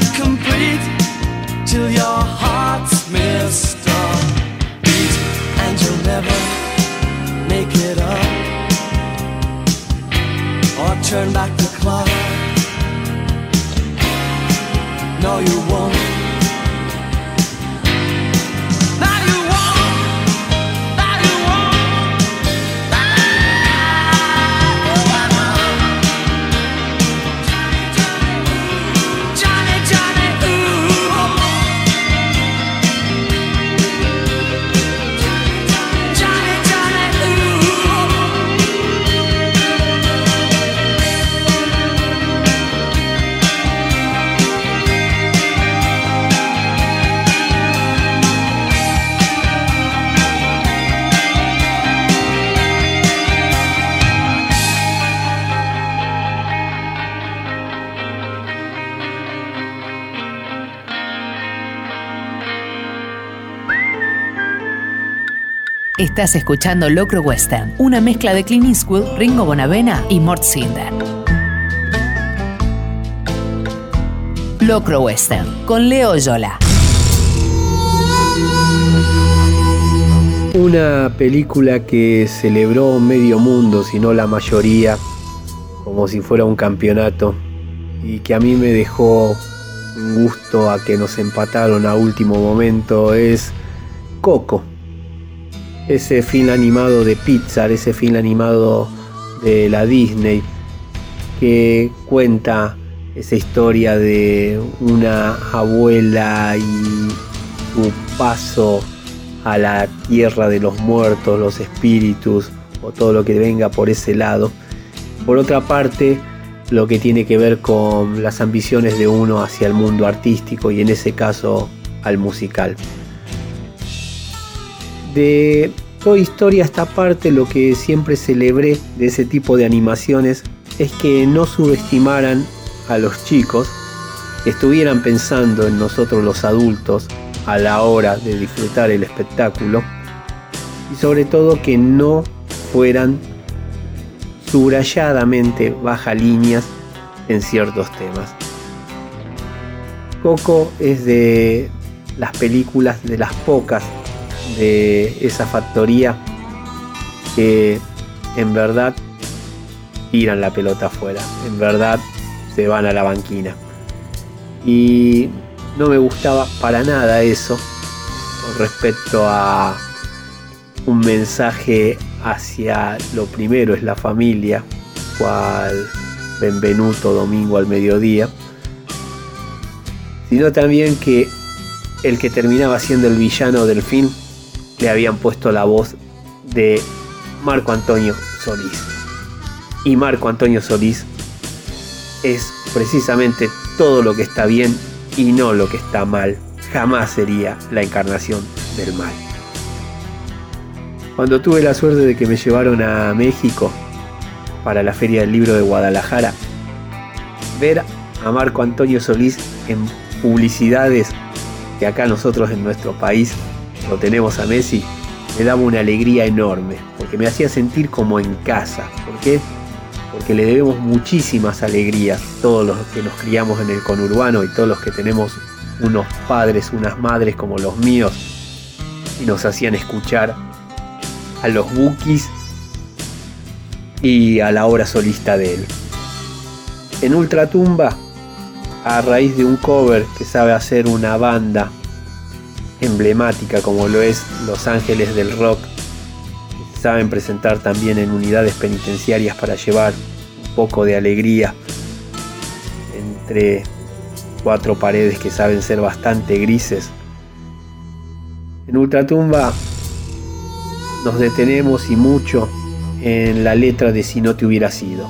Not complete till your heart's Estás escuchando Locro Western, una mezcla de Clint Eastwood, Ringo Bonavena y Mort Sinder. Locro Western, con Leo Yola. Una película que celebró medio mundo, si no la mayoría, como si fuera un campeonato, y que a mí me dejó un gusto a que nos empataron a último momento, es Coco. Ese film animado de Pixar, ese film animado de la Disney, que cuenta esa historia de una abuela y su paso a la tierra de los muertos, los espíritus o todo lo que venga por ese lado. Por otra parte, lo que tiene que ver con las ambiciones de uno hacia el mundo artístico y en ese caso al musical. De toda historia esta parte, lo que siempre celebré de ese tipo de animaciones es que no subestimaran a los chicos, estuvieran pensando en nosotros los adultos a la hora de disfrutar el espectáculo y sobre todo que no fueran subrayadamente baja líneas en ciertos temas. Coco es de las películas de las pocas de esa factoría que en verdad tiran la pelota afuera, en verdad se van a la banquina. Y no me gustaba para nada eso con respecto a un mensaje hacia lo primero es la familia, cual Benvenuto domingo al mediodía, sino también que el que terminaba siendo el villano del film le habían puesto la voz de Marco Antonio Solís. Y Marco Antonio Solís es precisamente todo lo que está bien y no lo que está mal. Jamás sería la encarnación del mal. Cuando tuve la suerte de que me llevaron a México para la Feria del Libro de Guadalajara, ver a Marco Antonio Solís en publicidades que acá nosotros en nuestro país lo tenemos a Messi, me daba una alegría enorme, porque me hacía sentir como en casa. ¿Por qué? Porque le debemos muchísimas alegrías, todos los que nos criamos en el conurbano y todos los que tenemos unos padres, unas madres como los míos, y nos hacían escuchar a los Bookies y a la obra solista de él. En Ultratumba, a raíz de un cover que sabe hacer una banda emblemática como lo es Los Ángeles del Rock, saben presentar también en unidades penitenciarias para llevar un poco de alegría entre cuatro paredes que saben ser bastante grises. En Ultratumba nos detenemos y mucho en la letra de Si no te hubiera sido.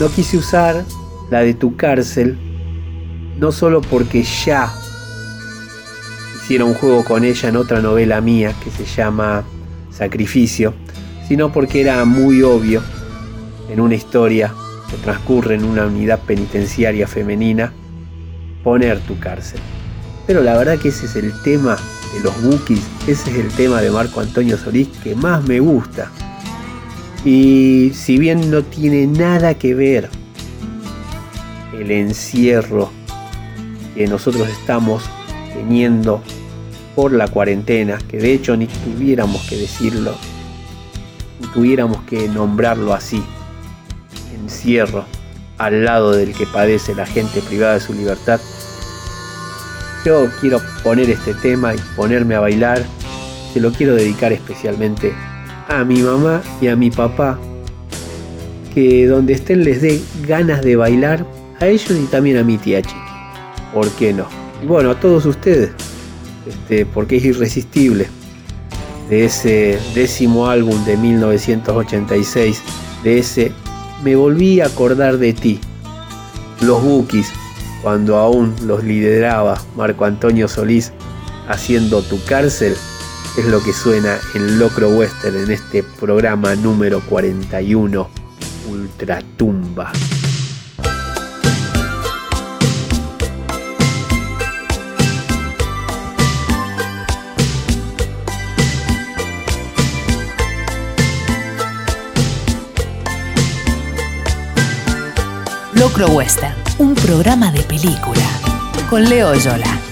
No quise usar la de tu cárcel, no solo porque ya hiciera un juego con ella en otra novela mía que se llama Sacrificio, sino porque era muy obvio en una historia que transcurre en una unidad penitenciaria femenina poner tu cárcel. Pero la verdad que ese es el tema de los bookies, ese es el tema de Marco Antonio Solís que más me gusta. Y si bien no tiene nada que ver el encierro que nosotros estamos teniendo por la cuarentena, que de hecho ni tuviéramos que decirlo, ni tuviéramos que nombrarlo así, encierro, al lado del que padece la gente privada de su libertad, yo quiero poner este tema y ponerme a bailar, se lo quiero dedicar especialmente a mi mamá y a mi papá, que donde estén les dé ganas de bailar, a ellos y también a mi tía Chiqui. ¿Por qué no? Y bueno, a todos ustedes, este, porque es irresistible, de ese décimo álbum de 1986, de ese Me volví a acordar de ti, los Bookies, cuando aún los lideraba Marco Antonio Solís haciendo Tu cárcel, es lo que suena en Locro Western en este programa número 41, Ultratumba. Locro Western, un programa de película. Con Leo Yola.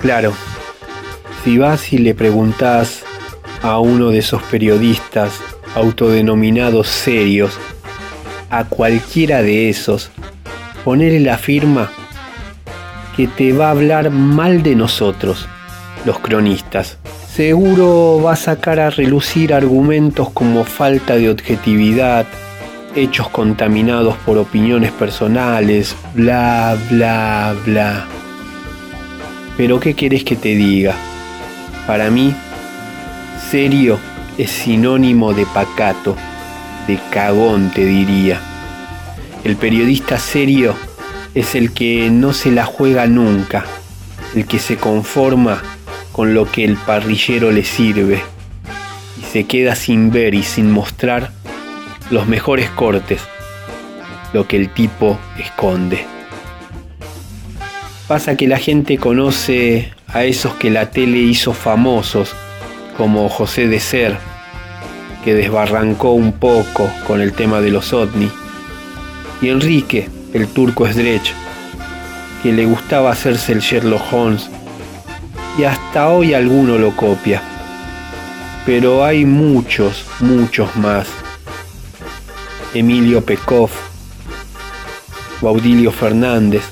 Claro, si vas y le preguntás a uno de esos periodistas autodenominados serios, a cualquiera de esos, ponele la firma que te va a hablar mal de nosotros, los cronistas, seguro va a sacar a relucir argumentos como falta de objetividad, hechos contaminados por opiniones personales, bla, bla, bla. Pero ¿qué querés que te diga? Para mí, serio es sinónimo de pacato, de cagón te diría. El periodista serio es el que no se la juega nunca, el que se conforma con lo que el parrillero le sirve y se queda sin ver y sin mostrar los mejores cortes, lo que el tipo esconde. Pasa que la gente conoce a esos que la tele hizo famosos, como José de Ser, que desbarrancó un poco con el tema de los ovni, y Enrique, el turco Sdrech, que le gustaba hacerse el Sherlock Holmes, y hasta hoy alguno lo copia. Pero hay muchos, muchos más. Emilio Pekov, Baudilio Fernández,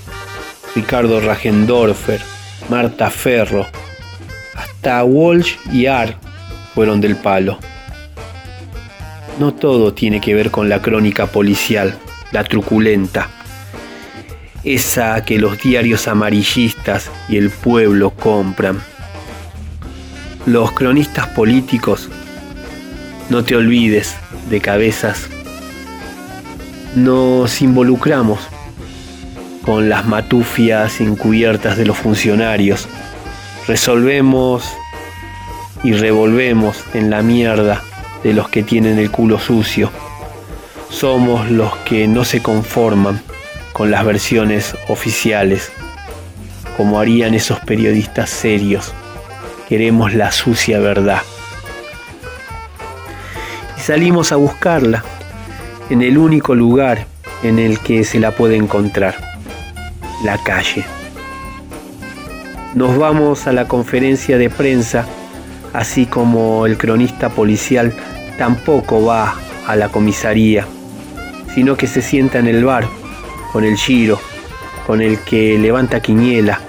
Ricardo Ragendorfer, Marta Ferro, hasta Walsh y Ar fueron del palo. No todo tiene que ver con la crónica policial, la truculenta, esa que los diarios amarillistas y el pueblo compran. Los cronistas políticos, no te olvides de cabezas, nos involucramos con las matufias encubiertas de los funcionarios, resolvemos y revolvemos en la mierda de los que tienen el culo sucio. Somos los que no se conforman con las versiones oficiales, como harían esos periodistas serios. Queremos la sucia verdad. Y salimos a buscarla en el único lugar en el que se la puede encontrar, la calle. Nos vamos a la conferencia de prensa, así como el cronista policial tampoco va a la comisaría, sino que se sienta en el bar con el giro, con el que levanta quiniela,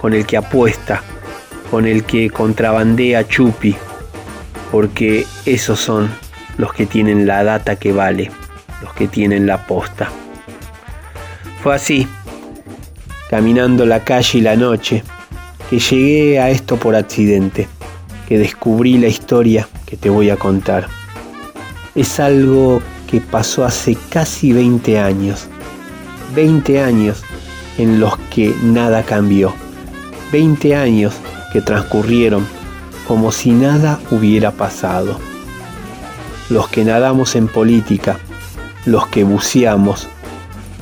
con el que apuesta, con el que contrabandea chupi, porque esos son los que tienen la data que vale los que tienen la posta. Fue así, caminando la calle y la noche, que llegué a esto por accidente, que descubrí la historia que te voy a contar. Es algo que pasó hace casi 20 años. 20 años en los que nada cambió. 20 años que transcurrieron como si nada hubiera pasado. Los que nadamos en política los que buceamos,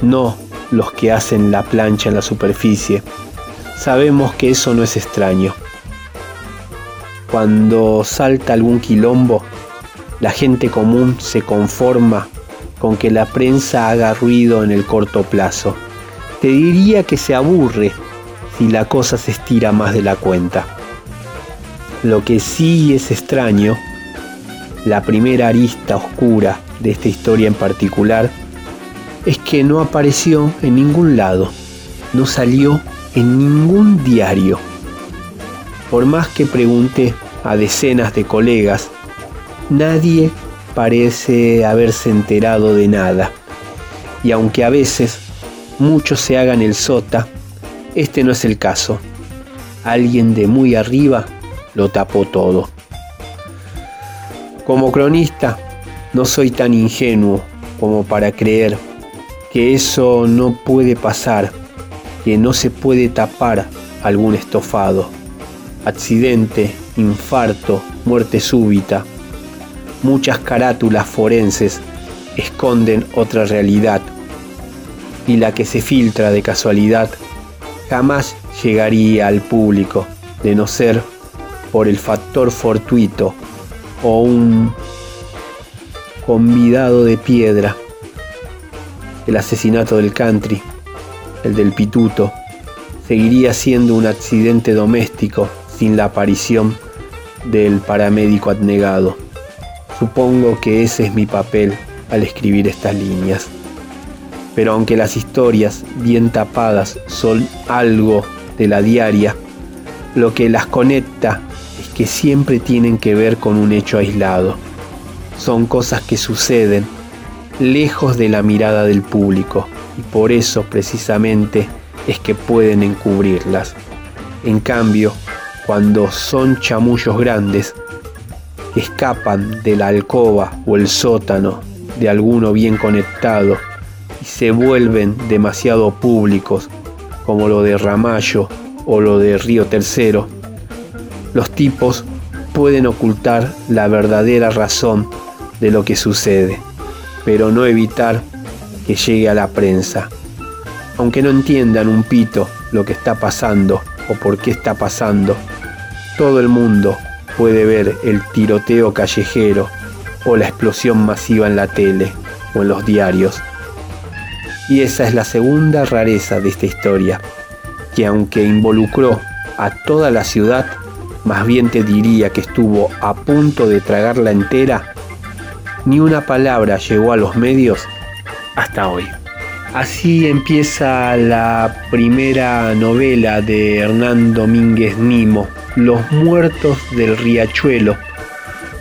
no los que hacen la plancha en la superficie. Sabemos que eso no es extraño. Cuando salta algún quilombo, la gente común se conforma con que la prensa haga ruido en el corto plazo. Te diría que se aburre si la cosa se estira más de la cuenta. Lo que sí es extraño, la primera arista oscura de esta historia en particular es que no apareció en ningún lado, no salió en ningún diario. Por más que pregunté a decenas de colegas, nadie parece haberse enterado de nada. Y aunque a veces muchos se hagan el sota, este no es el caso. Alguien de muy arriba lo tapó todo. Como cronista, no soy tan ingenuo como para creer que eso no puede pasar, que no se puede tapar algún estofado. Accidente, infarto, muerte súbita. Muchas carátulas forenses esconden otra realidad y la que se filtra de casualidad jamás llegaría al público de no ser por el factor fortuito o un convidado de piedra, el asesinato del country, el del pituto, seguiría siendo un accidente doméstico sin la aparición del paramédico abnegado. Supongo que ese es mi papel al escribir estas líneas. Pero aunque las historias bien tapadas son algo de la diaria, lo que las conecta es que siempre tienen que ver con un hecho aislado. Son cosas que suceden lejos de la mirada del público y por eso precisamente es que pueden encubrirlas. En cambio, cuando son chamullos grandes que escapan de la alcoba o el sótano de alguno bien conectado y se vuelven demasiado públicos, como lo de Ramallo o lo de Río Tercero, los tipos pueden ocultar la verdadera razón de lo que sucede, pero no evitar que llegue a la prensa. Aunque no entiendan un pito lo que está pasando o por qué está pasando, todo el mundo puede ver el tiroteo callejero o la explosión masiva en la tele o en los diarios. Y esa es la segunda rareza de esta historia, que aunque involucró a toda la ciudad, más bien te diría que estuvo a punto de tragarla entera, ni una palabra llegó a los medios hasta hoy. Así empieza la primera novela de Hernán Domínguez Nimo, Los Muertos del Riachuelo,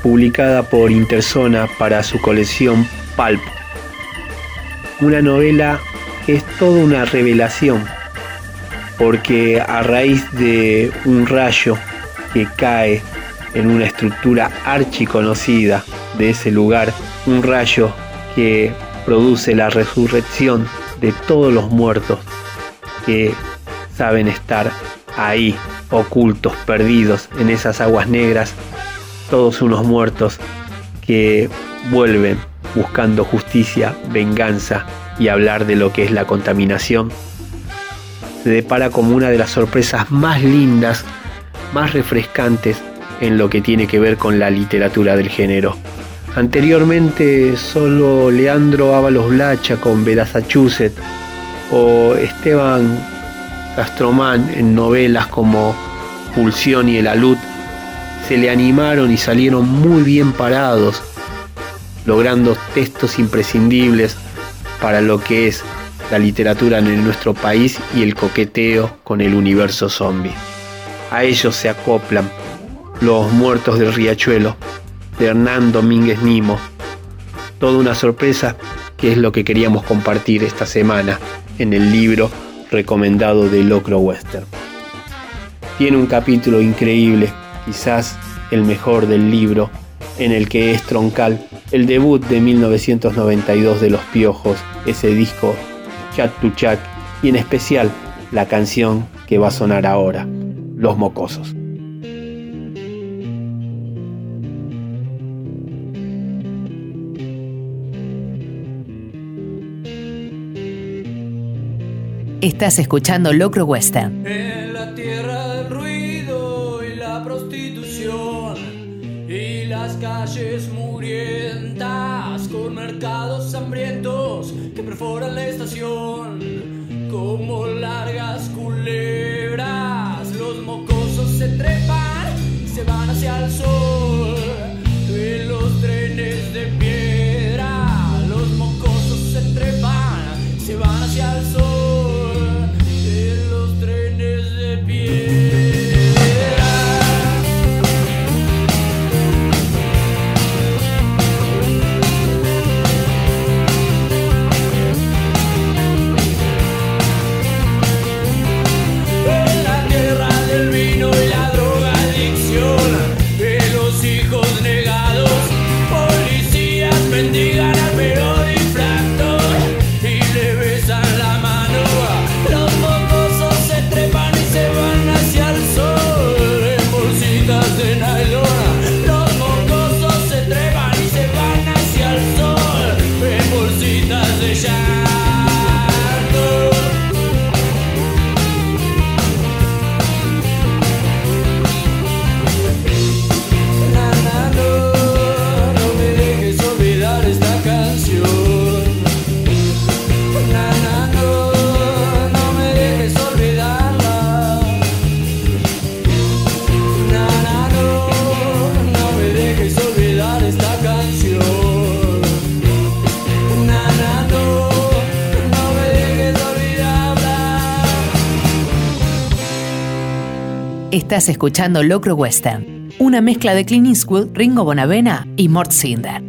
publicada por Interzona para su colección Pulp. Una novela que es toda una revelación, porque a raíz de un rayo que cae en una estructura archiconocida de ese lugar, un rayo que produce la resurrección de todos los muertos que saben estar ahí, ocultos, perdidos en esas aguas negras, todos unos muertos que vuelven buscando justicia, venganza y hablar de lo que es la contaminación, se depara como una de las sorpresas más lindas, más refrescantes en lo que tiene que ver con la literatura del género. Anteriormente solo Leandro Ábalos Blacha con Massachusetts o Esteban Castromán en novelas como Pulsión y El Alud se le animaron y salieron muy bien parados, logrando textos imprescindibles para lo que es la literatura en nuestro país y el coqueteo con el universo zombie. A ellos se acoplan Los Muertos del Riachuelo de Hernán Domínguez Nimo. Toda una sorpresa que es lo que queríamos compartir esta semana en el libro recomendado de Locro Western. Tiene un capítulo increíble, quizás el mejor del libro, en el que es troncal el debut de 1992 de Los Piojos, ese disco Chat to Chat, y en especial la canción que va a sonar ahora, Los Mocosos. Estás escuchando Locro Western. En la tierra del ruido y la prostitución y las calles murientas con mercados hambrientos que perforan la estación como largas culebras. Los mocosos se trepan, se van hacia el sol Estás escuchando Locro Western. Una mezcla de Clint Eastwood, Ringo Bonavena y Mort Cinder.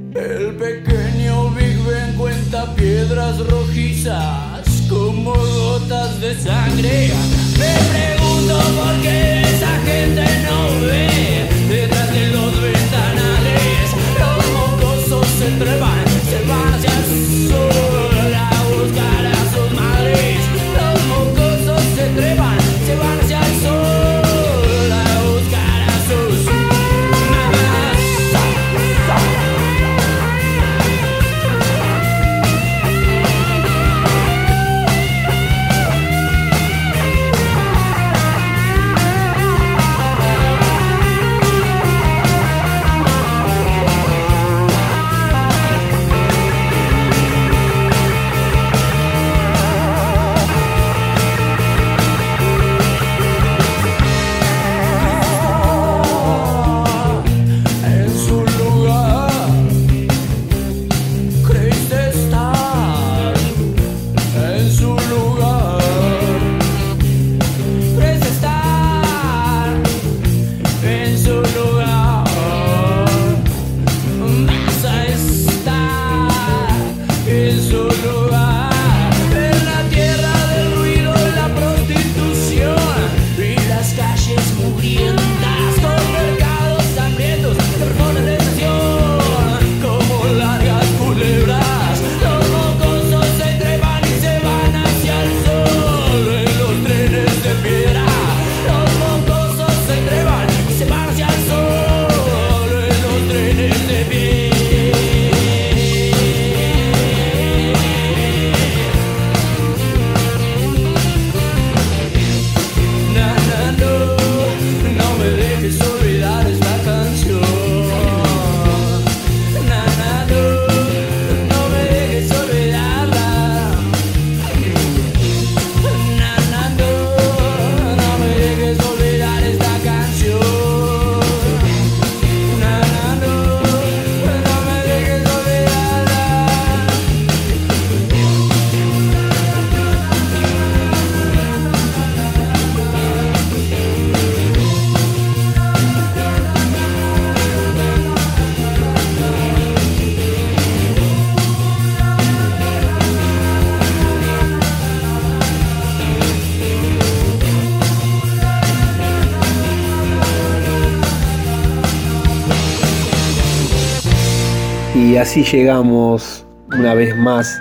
Así llegamos una vez más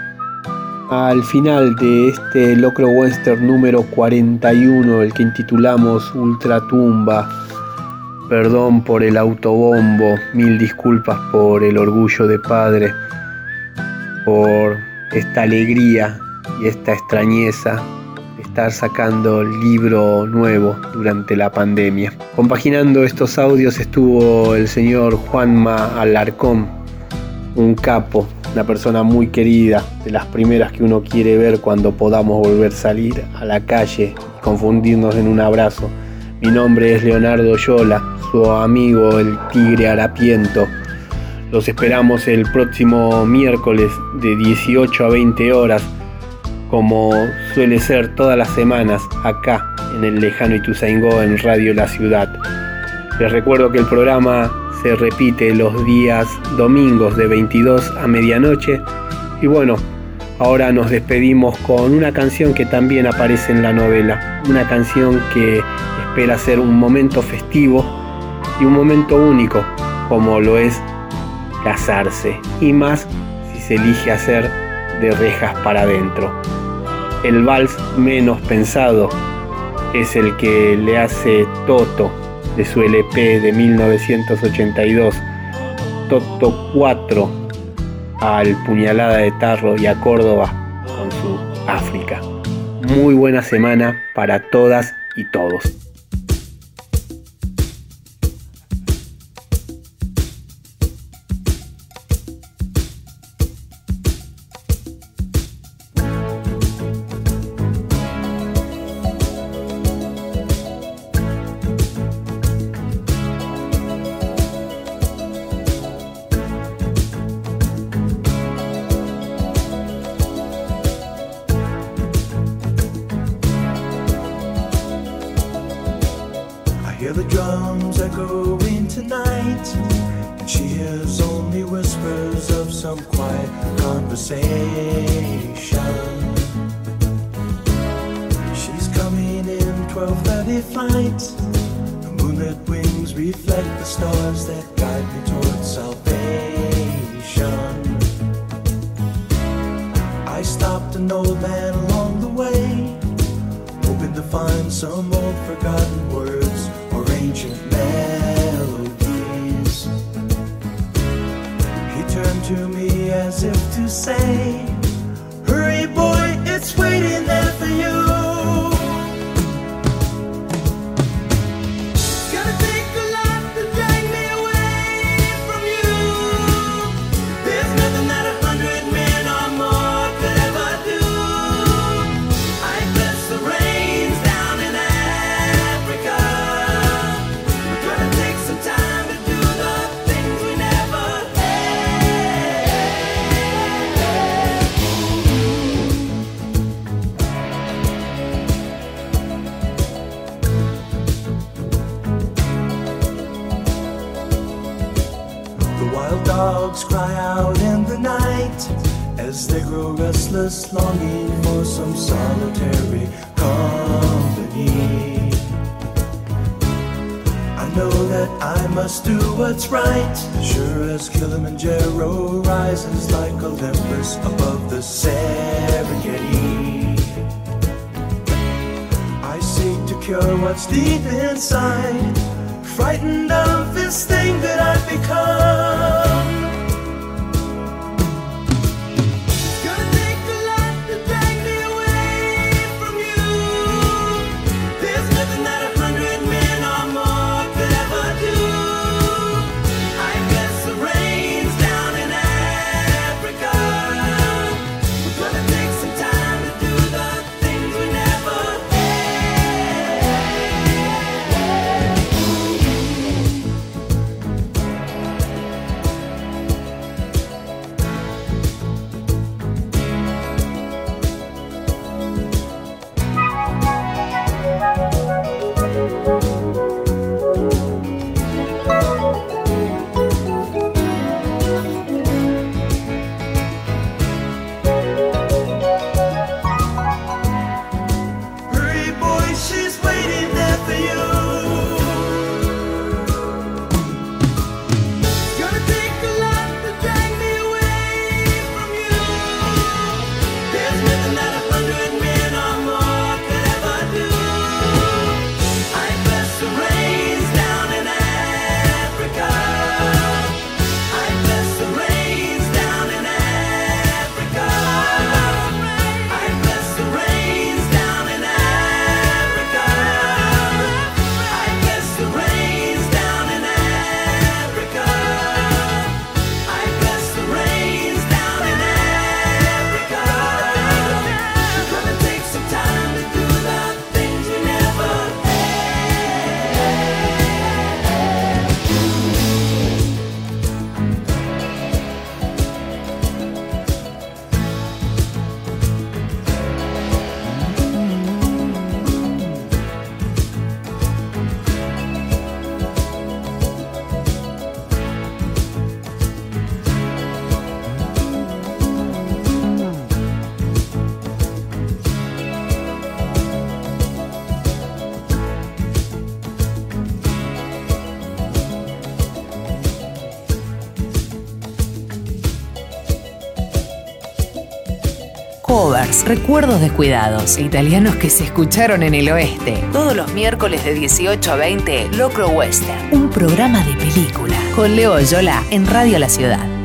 al final de este Locro Western número 41, el que intitulamos Ultratumba. Perdón por el autobombo, mil disculpas por el orgullo de padre, por esta alegría y esta extrañeza de estar sacando libro nuevo durante la pandemia. Compaginando estos audios estuvo el señor Juanma Alarcón, un capo, una persona muy querida, de las primeras que uno quiere ver cuando podamos volver a salir a la calle y confundirnos en un abrazo. Mi nombre es Leonardo Yola, su amigo el Tigre Harapiento. Los esperamos el próximo miércoles de 18 a 20 horas, como suele ser todas las semanas acá en el lejano Ituzaingó en Radio La Ciudad. Les recuerdo que el programa se repite los días domingos de 22 a medianoche. Y bueno, ahora nos despedimos con una canción que también aparece en la novela. Una canción que espera ser un momento festivo y un momento único, como lo es casarse. Y más si se elige hacer de rejas para adentro. El vals menos pensado es el que le hace Toto de su LP de 1982, Toto 4, al Puñalada de Tarro y a Córdoba con su África. Muy buena semana para todas y todos. what's deep inside. Frightened of this thing that I've become. Starbucks. Recuerdos descuidados, italianos que se escucharon en el oeste. Todos los miércoles de 18 a 20, Locro Western. Un programa de película. Con Leo Yola en Radio La Ciudad.